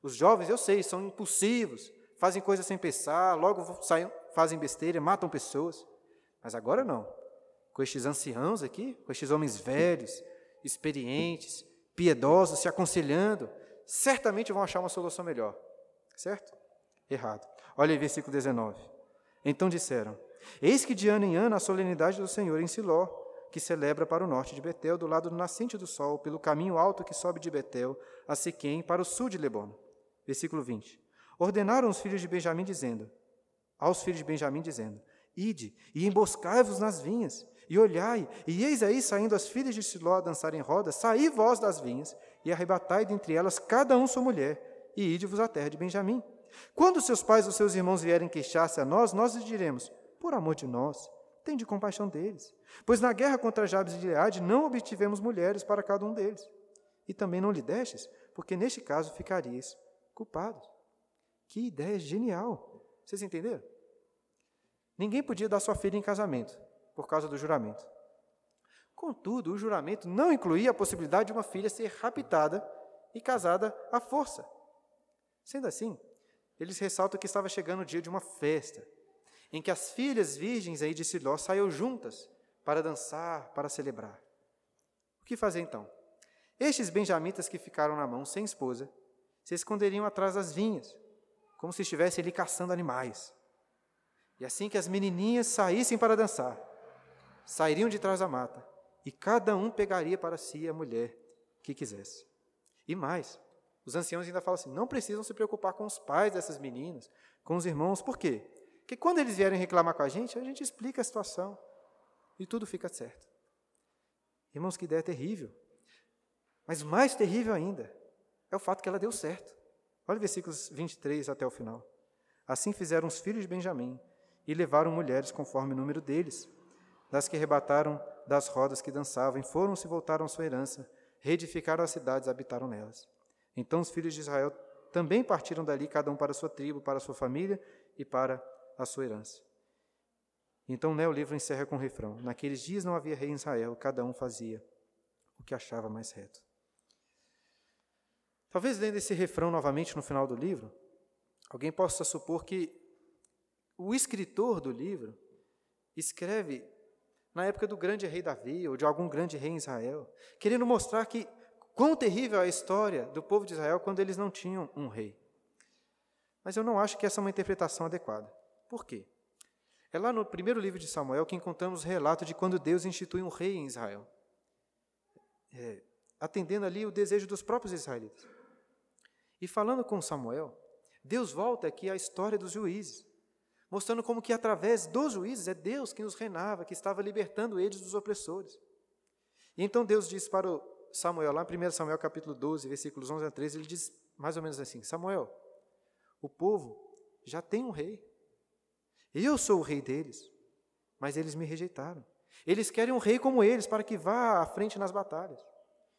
Os jovens, eu sei, são impulsivos, fazem coisas sem pensar, logo saem, fazem besteira, matam pessoas. Mas agora não. Com estes anciãos aqui, com estes homens velhos, experientes, piedosos, se aconselhando, certamente vão achar uma solução melhor. Certo? Errado. Olha aí, versículo 19. Então disseram: Eis que de ano em ano a solenidade do Senhor em Siló, que celebra para o norte de Betel, do lado do nascente do sol, pelo caminho alto que sobe de Betel a Siquém, para o sul de Lebon. Versículo 20. Ordenaram os filhos de Benjamim, dizendo: Aos filhos de Benjamim, dizendo: Ide e emboscai-vos nas vinhas, e olhai, e eis aí saindo as filhas de Siló a dançar em roda, saí vós das vinhas, e arrebatai dentre elas cada um sua mulher, e ide-vos à terra de Benjamim. Quando seus pais ou seus irmãos vierem queixar-se a nós, nós lhes diremos, por amor de nós, tende compaixão deles. Pois na guerra contra Jabes e Gileade não obtivemos mulheres para cada um deles. E também não lhe destes, porque neste caso ficarias culpados. Que ideia genial! Vocês entenderam? Ninguém podia dar sua filha em casamento por causa do juramento. Contudo, o juramento não incluía a possibilidade de uma filha ser raptada e casada à força. Sendo assim, eles ressaltam que estava chegando o dia de uma festa, em que as filhas virgens aí de Siló saíram juntas para dançar, para celebrar. O que fazer então? Estes benjamitas que ficaram na mão sem esposa se esconderiam atrás das vinhas, como se estivessem ali caçando animais. E assim que as menininhas saíssem para dançar, sairiam de trás da mata, e cada um pegaria para si a mulher que quisesse. E mais, os anciãos ainda falam assim: não precisam se preocupar com os pais dessas meninas, com os irmãos, por quê? Porque quando eles vierem reclamar com a gente, a gente explica a situação e tudo fica certo. Irmãos, que ideia terrível. Mas mais terrível ainda é o fato que ela deu certo. Olha versículos 23 até o final. Assim fizeram os filhos de Benjamim e levaram mulheres conforme o número deles das que arrebataram das rodas que dançavam, foram-se e voltaram à sua herança, reedificaram as cidades habitaram nelas. Então os filhos de Israel também partiram dali, cada um para a sua tribo, para a sua família e para a sua herança. Então né, o livro encerra com o refrão: Naqueles dias não havia rei em Israel, cada um fazia o que achava mais reto. Talvez lendo esse refrão novamente no final do livro, alguém possa supor que o escritor do livro escreve na época do grande rei Davi ou de algum grande rei em Israel, querendo mostrar que quão terrível é a história do povo de Israel quando eles não tinham um rei. Mas eu não acho que essa é uma interpretação adequada. Por quê? É lá no primeiro livro de Samuel que encontramos o relato de quando Deus institui um rei em Israel. é, atendendo ali o desejo dos próprios israelitas. E falando com Samuel, Deus volta aqui à história dos juízes, mostrando como que através dos juízes é Deus que nos reinava, que estava libertando eles dos opressores. E então Deus diz para Samuel, lá em 1 Samuel capítulo 12, versículos 11 a 13, ele diz mais ou menos assim: Samuel, o povo já tem um rei. Eu sou o rei deles, mas eles me rejeitaram. Eles querem um rei como eles, para que vá à frente nas batalhas.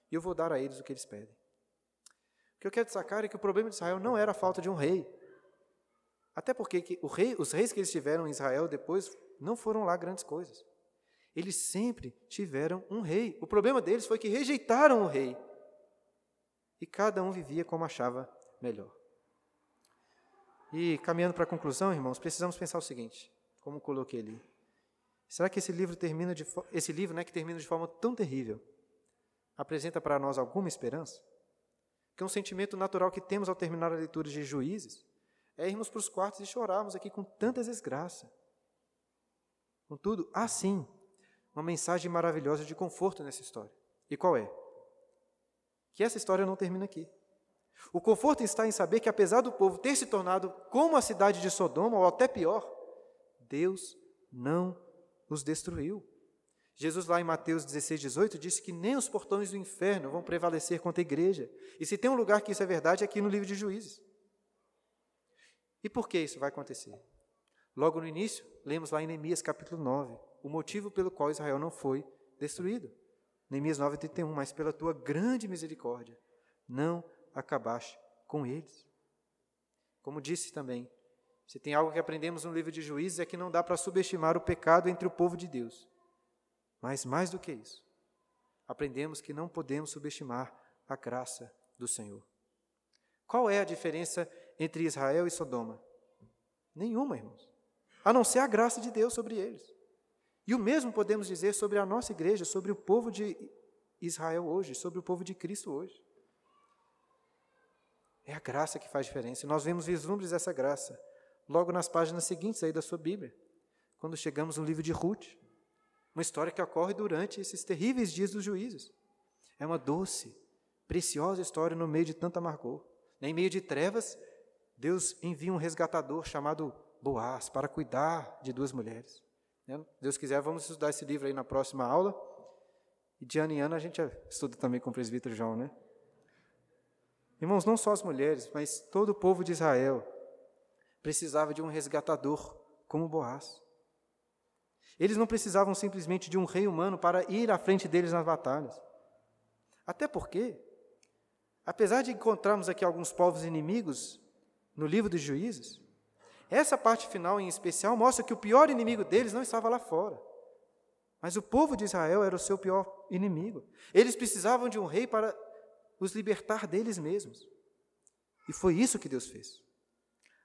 E eu vou dar a eles o que eles pedem. O que eu quero destacar é que o problema de Israel não era a falta de um rei. Até porque rei, os reis que eles tiveram em Israel depois não foram lá grandes coisas. Eles sempre tiveram um rei. O problema deles foi que rejeitaram o rei. E cada um vivia como achava melhor. E caminhando para a conclusão, irmãos, precisamos pensar o seguinte, como coloquei ali. Será que esse livro termina de esse livro, né, que termina de forma tão terrível, apresenta para nós alguma esperança? Que um sentimento natural que temos ao terminar a leitura de Juízes é irmos para os quartos e chorarmos aqui com tanta desgraça. Contudo, há sim uma mensagem maravilhosa de conforto nessa história. E qual é? Que essa história não termina aqui. O conforto está em saber que, apesar do povo ter se tornado como a cidade de Sodoma, ou até pior, Deus não os destruiu. Jesus, lá em Mateus 16, 18, disse que nem os portões do inferno vão prevalecer contra a igreja. E se tem um lugar que isso é verdade, é aqui no livro de Juízes. E por que isso vai acontecer? Logo no início, lemos lá em Neemias capítulo 9, o motivo pelo qual Israel não foi destruído. Neemias 9, 31, mas pela tua grande misericórdia, não acabaste com eles. Como disse também, se tem algo que aprendemos no livro de Juízes é que não dá para subestimar o pecado entre o povo de Deus. Mas mais do que isso, aprendemos que não podemos subestimar a graça do Senhor. Qual é a diferença entre Israel e Sodoma? Nenhuma, irmãos. A não ser a graça de Deus sobre eles. E o mesmo podemos dizer sobre a nossa igreja, sobre o povo de Israel hoje, sobre o povo de Cristo hoje. É a graça que faz diferença. E nós vemos vislumbres dessa graça logo nas páginas seguintes aí da sua Bíblia, quando chegamos no livro de Ruth. Uma história que ocorre durante esses terríveis dias dos juízes. É uma doce, preciosa história no meio de tanta amargor. Em meio de trevas, Deus envia um resgatador chamado Boaz para cuidar de duas mulheres. Né? Deus quiser, vamos estudar esse livro aí na próxima aula. E de ano em ano a gente estuda também com o presbítero João, né? Irmãos, não só as mulheres, mas todo o povo de Israel precisava de um resgatador como Boaz. Eles não precisavam simplesmente de um rei humano para ir à frente deles nas batalhas. Até porque, apesar de encontrarmos aqui alguns povos inimigos no livro dos juízes, essa parte final em especial mostra que o pior inimigo deles não estava lá fora. Mas o povo de Israel era o seu pior inimigo. Eles precisavam de um rei para os libertar deles mesmos. E foi isso que Deus fez.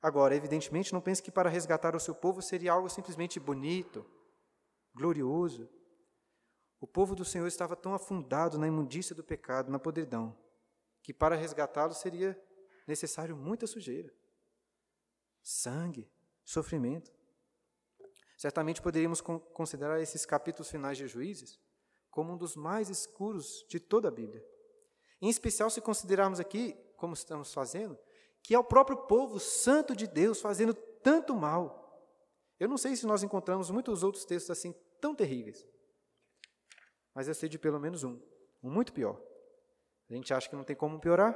Agora, evidentemente, não pense que para resgatar o seu povo seria algo simplesmente bonito, glorioso. O povo do Senhor estava tão afundado na imundícia do pecado, na podridão, que para resgatá-lo seria necessário muita sujeira sangue, sofrimento. Certamente poderíamos considerar esses capítulos finais de Juízes como um dos mais escuros de toda a Bíblia. Em especial se considerarmos aqui, como estamos fazendo, que é o próprio povo santo de Deus fazendo tanto mal. Eu não sei se nós encontramos muitos outros textos assim tão terríveis, mas eu sei de pelo menos um, um muito pior. A gente acha que não tem como piorar?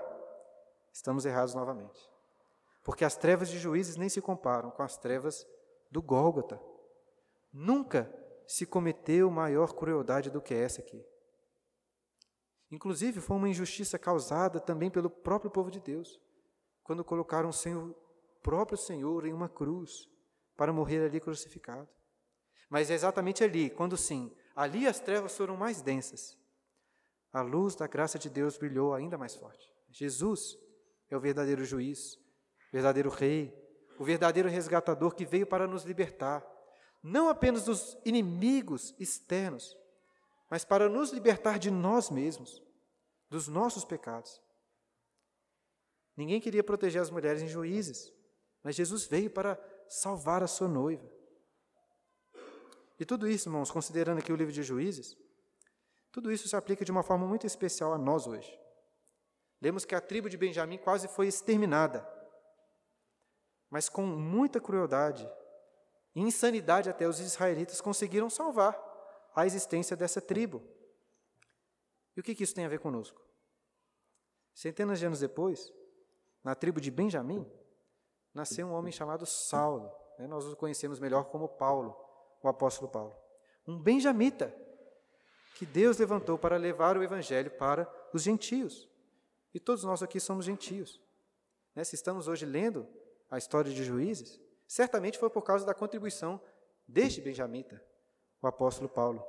Estamos errados novamente. Porque as trevas de juízes nem se comparam com as trevas do Gólgota. Nunca se cometeu maior crueldade do que essa aqui. Inclusive, foi uma injustiça causada também pelo próprio povo de Deus, quando colocaram o Senhor, próprio Senhor em uma cruz para morrer ali crucificado. Mas é exatamente ali, quando sim, ali as trevas foram mais densas. A luz da graça de Deus brilhou ainda mais forte. Jesus é o verdadeiro juiz, verdadeiro Rei, o verdadeiro resgatador que veio para nos libertar, não apenas dos inimigos externos, mas para nos libertar de nós mesmos, dos nossos pecados. Ninguém queria proteger as mulheres em juízes, mas Jesus veio para salvar a sua noiva. E tudo isso, irmãos, considerando aqui o livro de Juízes, Tudo isso se aplica de uma forma muito especial a nós hoje. Lemos que a tribo de Benjamim quase foi exterminada, mas com muita crueldade e insanidade até os israelitas conseguiram salvar a existência dessa tribo. E o que, que isso tem a ver conosco? Centenas de anos depois, na tribo de Benjamim, nasceu um homem chamado Saulo. Né? Nós o conhecemos melhor como Paulo, o apóstolo Paulo. Um benjamita que Deus levantou para levar o evangelho para os gentios. E todos nós aqui somos gentios. Né? Se estamos hoje lendo a história de Juízes, certamente foi por causa da contribuição deste benjamita, o apóstolo Paulo,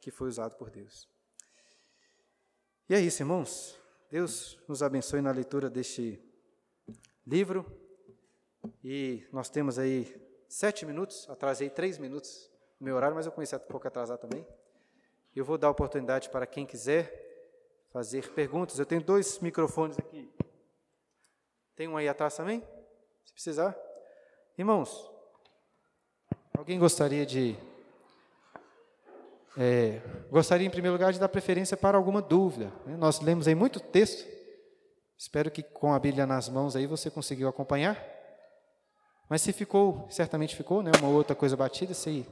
que foi usado por Deus. E é isso, irmãos. Deus nos abençoe na leitura deste livro. E nós temos aí sete minutos, atrasei três minutos no meu horário, mas eu comecei um pouco atrasado também. Eu vou dar oportunidade para quem quiser fazer perguntas. Eu tenho dois microfones aqui. Tem um aí atrás também? Se precisar. Irmãos, alguém gostaria de. É, gostaria, em primeiro lugar, de dar preferência para alguma dúvida. Né? Nós lemos aí muito texto. Espero que com a Bíblia nas mãos aí você conseguiu acompanhar. Mas se ficou, certamente ficou, né, uma outra coisa batida, se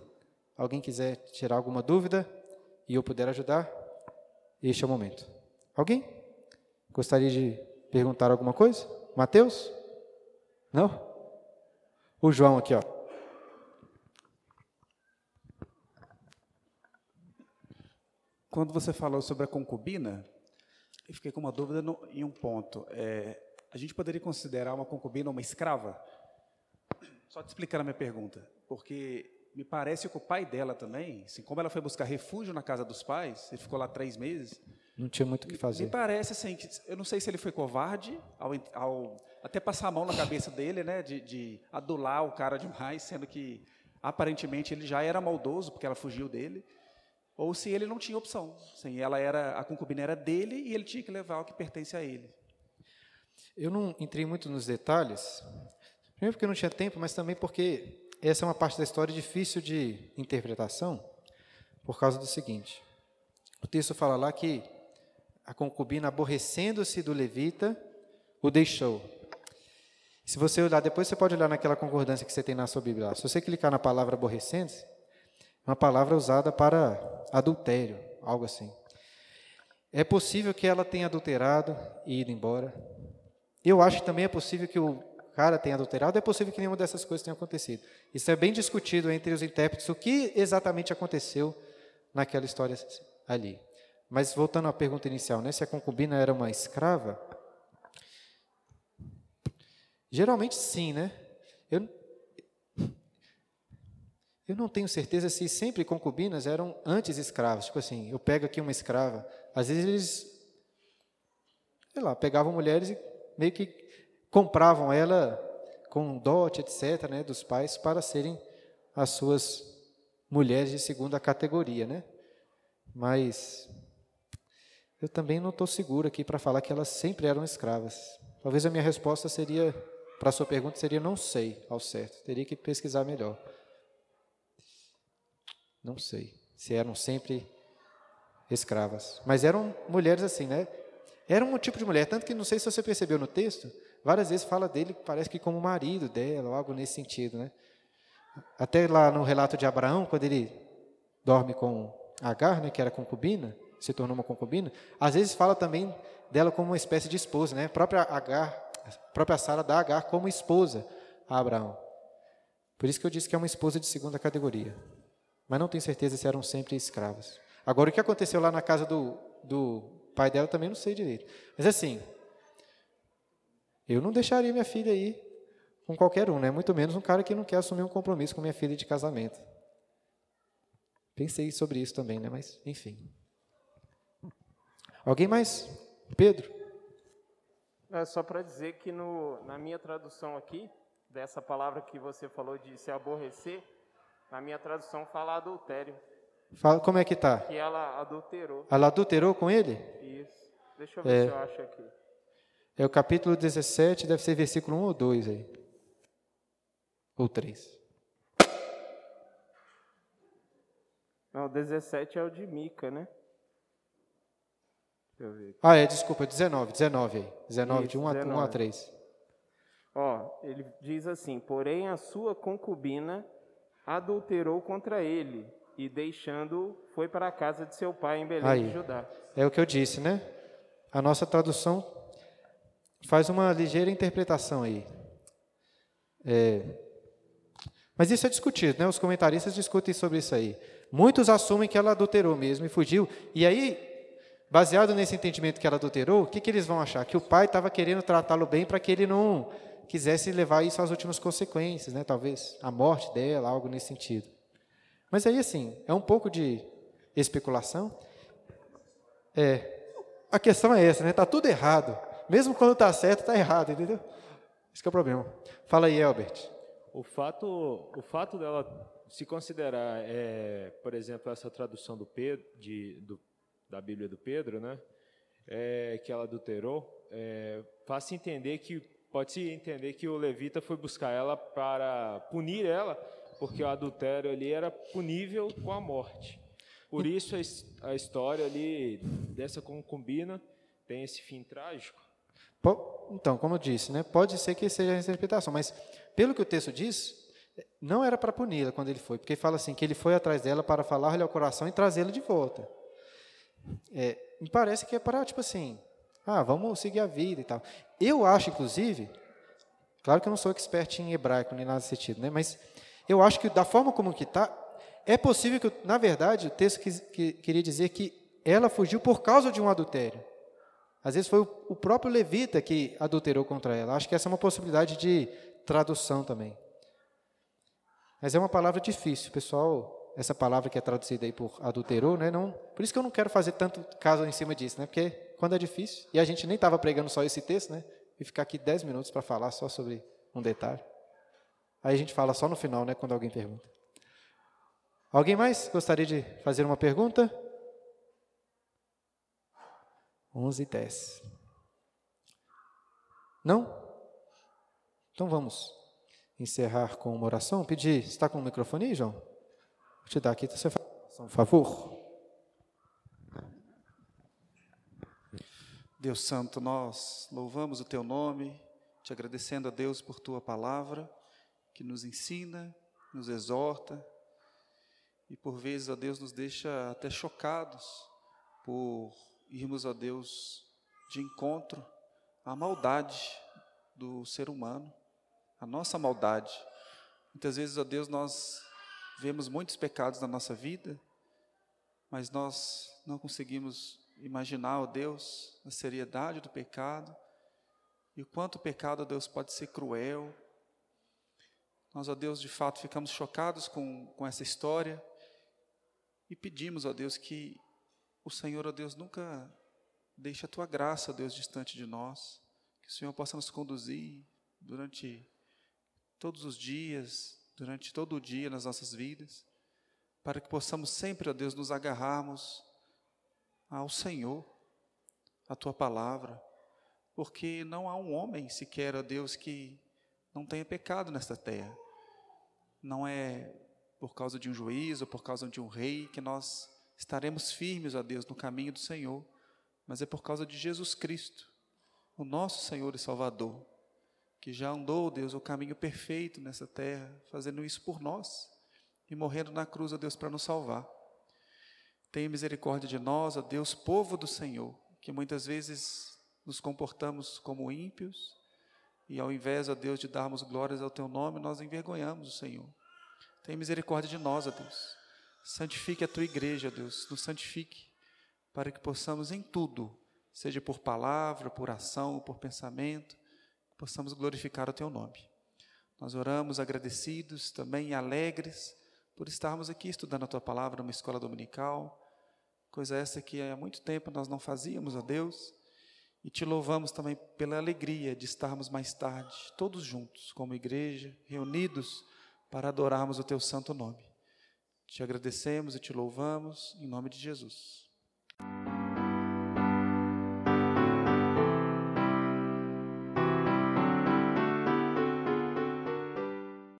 alguém quiser tirar alguma dúvida e eu puder ajudar, este é o momento. Alguém? Gostaria de perguntar alguma coisa? Mateus? Não? O João aqui, ó. Quando você falou sobre a concubina, eu fiquei com uma dúvida no, em um ponto. É, a gente poderia considerar uma concubina uma escrava? Só te explicar a minha pergunta, porque me parece que o pai dela também, assim, como ela foi buscar refúgio na casa dos pais, ele ficou lá três meses. Não tinha muito o que fazer. Me parece assim, que, eu não sei se ele foi covarde ao, ao até passar a mão na cabeça dele, né, de, de, adular o cara demais, sendo que aparentemente ele já era maldoso porque ela fugiu dele, ou se ele não tinha opção, assim, ela era a concubina era dele e ele tinha que levar o que pertence a ele. Eu não entrei muito nos detalhes, primeiro porque não tinha tempo, mas também porque essa é uma parte da história difícil de interpretação, por causa do seguinte: o texto fala lá que a concubina, aborrecendo-se do levita, o deixou. Se você olhar, depois você pode olhar naquela concordância que você tem na sua Bíblia. Se você clicar na palavra aborrecendo-se, uma palavra usada para adultério, algo assim. É possível que ela tenha adulterado e ido embora. Eu acho que também é possível que o cara tenha adulterado, é possível que nenhuma dessas coisas tenha acontecido. Isso é bem discutido entre os intérpretes, o que exatamente aconteceu naquela história ali. Mas voltando à pergunta inicial, né, se a concubina era uma escrava, geralmente sim, né? Eu, eu não tenho certeza se sempre concubinas eram antes escravas. Tipo assim, eu pego aqui uma escrava. Às vezes eles, sei lá, pegavam mulheres e meio que compravam ela com dote, etc., né, dos pais, para serem as suas mulheres de segunda categoria, né? Mas eu também não estou seguro aqui para falar que elas sempre eram escravas. Talvez a minha resposta seria, para a sua pergunta, seria não sei ao certo. Teria que pesquisar melhor. Não sei se eram sempre escravas. Mas eram mulheres assim, né? Era um tipo de mulher, tanto que não sei se você percebeu no texto, Várias vezes fala dele, parece que como marido dela, ou algo nesse sentido, né? Até lá no relato de Abraão, quando ele dorme com Agar, né, que era concubina, se tornou uma concubina, às vezes fala também dela como uma espécie de esposa, né? A própria Agar, a própria Sara dá Agar como esposa a Abraão. Por isso que eu disse que é uma esposa de segunda categoria. Mas não tenho certeza se eram sempre escravas. Agora, o que aconteceu lá na casa do, do pai dela, também não sei direito. Mas assim, eu não deixaria minha filha ir com qualquer um, né? muito menos um cara que não quer assumir um compromisso com minha filha de casamento. Pensei sobre isso também, né? mas enfim. Alguém mais? Pedro? É só para dizer que no, na minha tradução aqui, dessa palavra que você falou de se aborrecer, na minha tradução fala adultério. Fala, como é que está? Que ela adulterou. Ela adulterou com ele? Isso. Deixa eu ver é. se eu acho aqui. É o capítulo 17, deve ser versículo 1 ou 2 aí. Ou 3. Não, 17 é o de Mica, né? Deixa eu ver. Ah, é, desculpa, 19, 19 aí. 19, Isso, de 1 a, 1 a 19. 3. Ó, ele diz assim: Porém, a sua concubina adulterou contra ele, e deixando, foi para a casa de seu pai em Belém Aí. de Judá. É o que eu disse, né? A nossa tradução faz uma ligeira interpretação aí. É, mas isso é discutido, né? Os comentaristas discutem sobre isso aí. Muitos assumem que ela adulterou mesmo e fugiu. E aí, baseado nesse entendimento que ela adulterou, o que, que eles vão achar? Que o pai estava querendo tratá-lo bem para que ele não quisesse levar isso às últimas consequências, né? Talvez a morte dela, algo nesse sentido. Mas aí, assim, é um pouco de especulação. É, a questão é essa, né? Está tudo errado. Mesmo quando está certo, está errado, entendeu? Esse é o problema. Fala aí, Albert. O fato, o fato dela se considerar, é, por exemplo, essa tradução do Pedro, de, do, da Bíblia do Pedro, né, é, que ela adulterou, é, faz-se entender que pode-se entender que o levita foi buscar ela para punir ela, porque o adultério ali era punível com a morte. Por isso a, his- a história ali dessa concubina tem esse fim trágico. Então, como eu disse, né? Pode ser que seja a interpretação, mas pelo que o texto diz, não era para puni-la quando ele foi, porque fala assim que ele foi atrás dela para falar-lhe ao coração e trazê-la de volta. É, me parece que é para tipo assim, ah, vamos seguir a vida e tal. Eu acho, inclusive, claro que eu não sou expert em hebraico nem nada desse sentido, né? Mas eu acho que da forma como que está, é possível que, na verdade, o texto quis- que, queria dizer que ela fugiu por causa de um adultério. Às vezes foi o, o próprio levita que adulterou contra ela. Acho que essa é uma possibilidade de tradução também. Mas é uma palavra difícil, pessoal. Essa palavra que é traduzida aí por adulterou, né? Não, por isso que eu não quero fazer tanto caso em cima disso, né? Porque quando é difícil, e a gente nem estava pregando só esse texto, né? E ficar aqui 10 minutos para falar só sobre um detalhe. Aí a gente fala só no final, né? Quando alguém pergunta. Alguém mais gostaria de fazer uma pergunta? 11 e 10. Não? Então vamos encerrar com uma oração. Pedir, está com o microfone aí, João? Vou te dar aqui, você faz um favor. Deus Santo, nós louvamos o Teu nome, te agradecendo a Deus por Tua palavra, que nos ensina, nos exorta e por vezes, ó Deus, nos deixa até chocados por irmos, ó Deus, de encontro à maldade do ser humano, a nossa maldade. Muitas vezes, ó Deus, nós vemos muitos pecados na nossa vida, mas nós não conseguimos imaginar, ó Deus, a seriedade do pecado e o quanto o pecado, ó Deus, pode ser cruel. Nós, ó Deus, de fato ficamos chocados com, com essa história e pedimos, ó Deus, que o Senhor, ó Deus, nunca deixe a tua graça, ó Deus, distante de nós, que o Senhor possa nos conduzir durante todos os dias, durante todo o dia nas nossas vidas, para que possamos sempre, ó Deus, nos agarrarmos ao Senhor, à tua palavra, porque não há um homem sequer, ó Deus, que não tenha pecado nesta terra. Não é por causa de um juiz ou por causa de um rei que nós estaremos firmes, ó Deus, no caminho do Senhor, mas é por causa de Jesus Cristo, o nosso Senhor e Salvador, que já andou, Deus, o caminho perfeito nessa terra, fazendo isso por nós e morrendo na cruz, ó Deus, para nos salvar. Tenha misericórdia de nós, ó Deus, povo do Senhor, que muitas vezes nos comportamos como ímpios e ao invés, ó Deus, de darmos glórias ao teu nome, nós envergonhamos o Senhor. Tenha misericórdia de nós, ó Deus. Santifique a tua igreja, ó Deus, nos santifique, para que possamos em tudo, seja por palavra, por ação, por pensamento, possamos glorificar o teu nome. Nós oramos agradecidos, também alegres, por estarmos aqui estudando a tua palavra numa escola dominical, coisa essa que há muito tempo nós não fazíamos, ó Deus, e te louvamos também pela alegria de estarmos mais tarde, todos juntos, como igreja, reunidos para adorarmos o teu santo nome. Te agradecemos e te louvamos em nome de Jesus.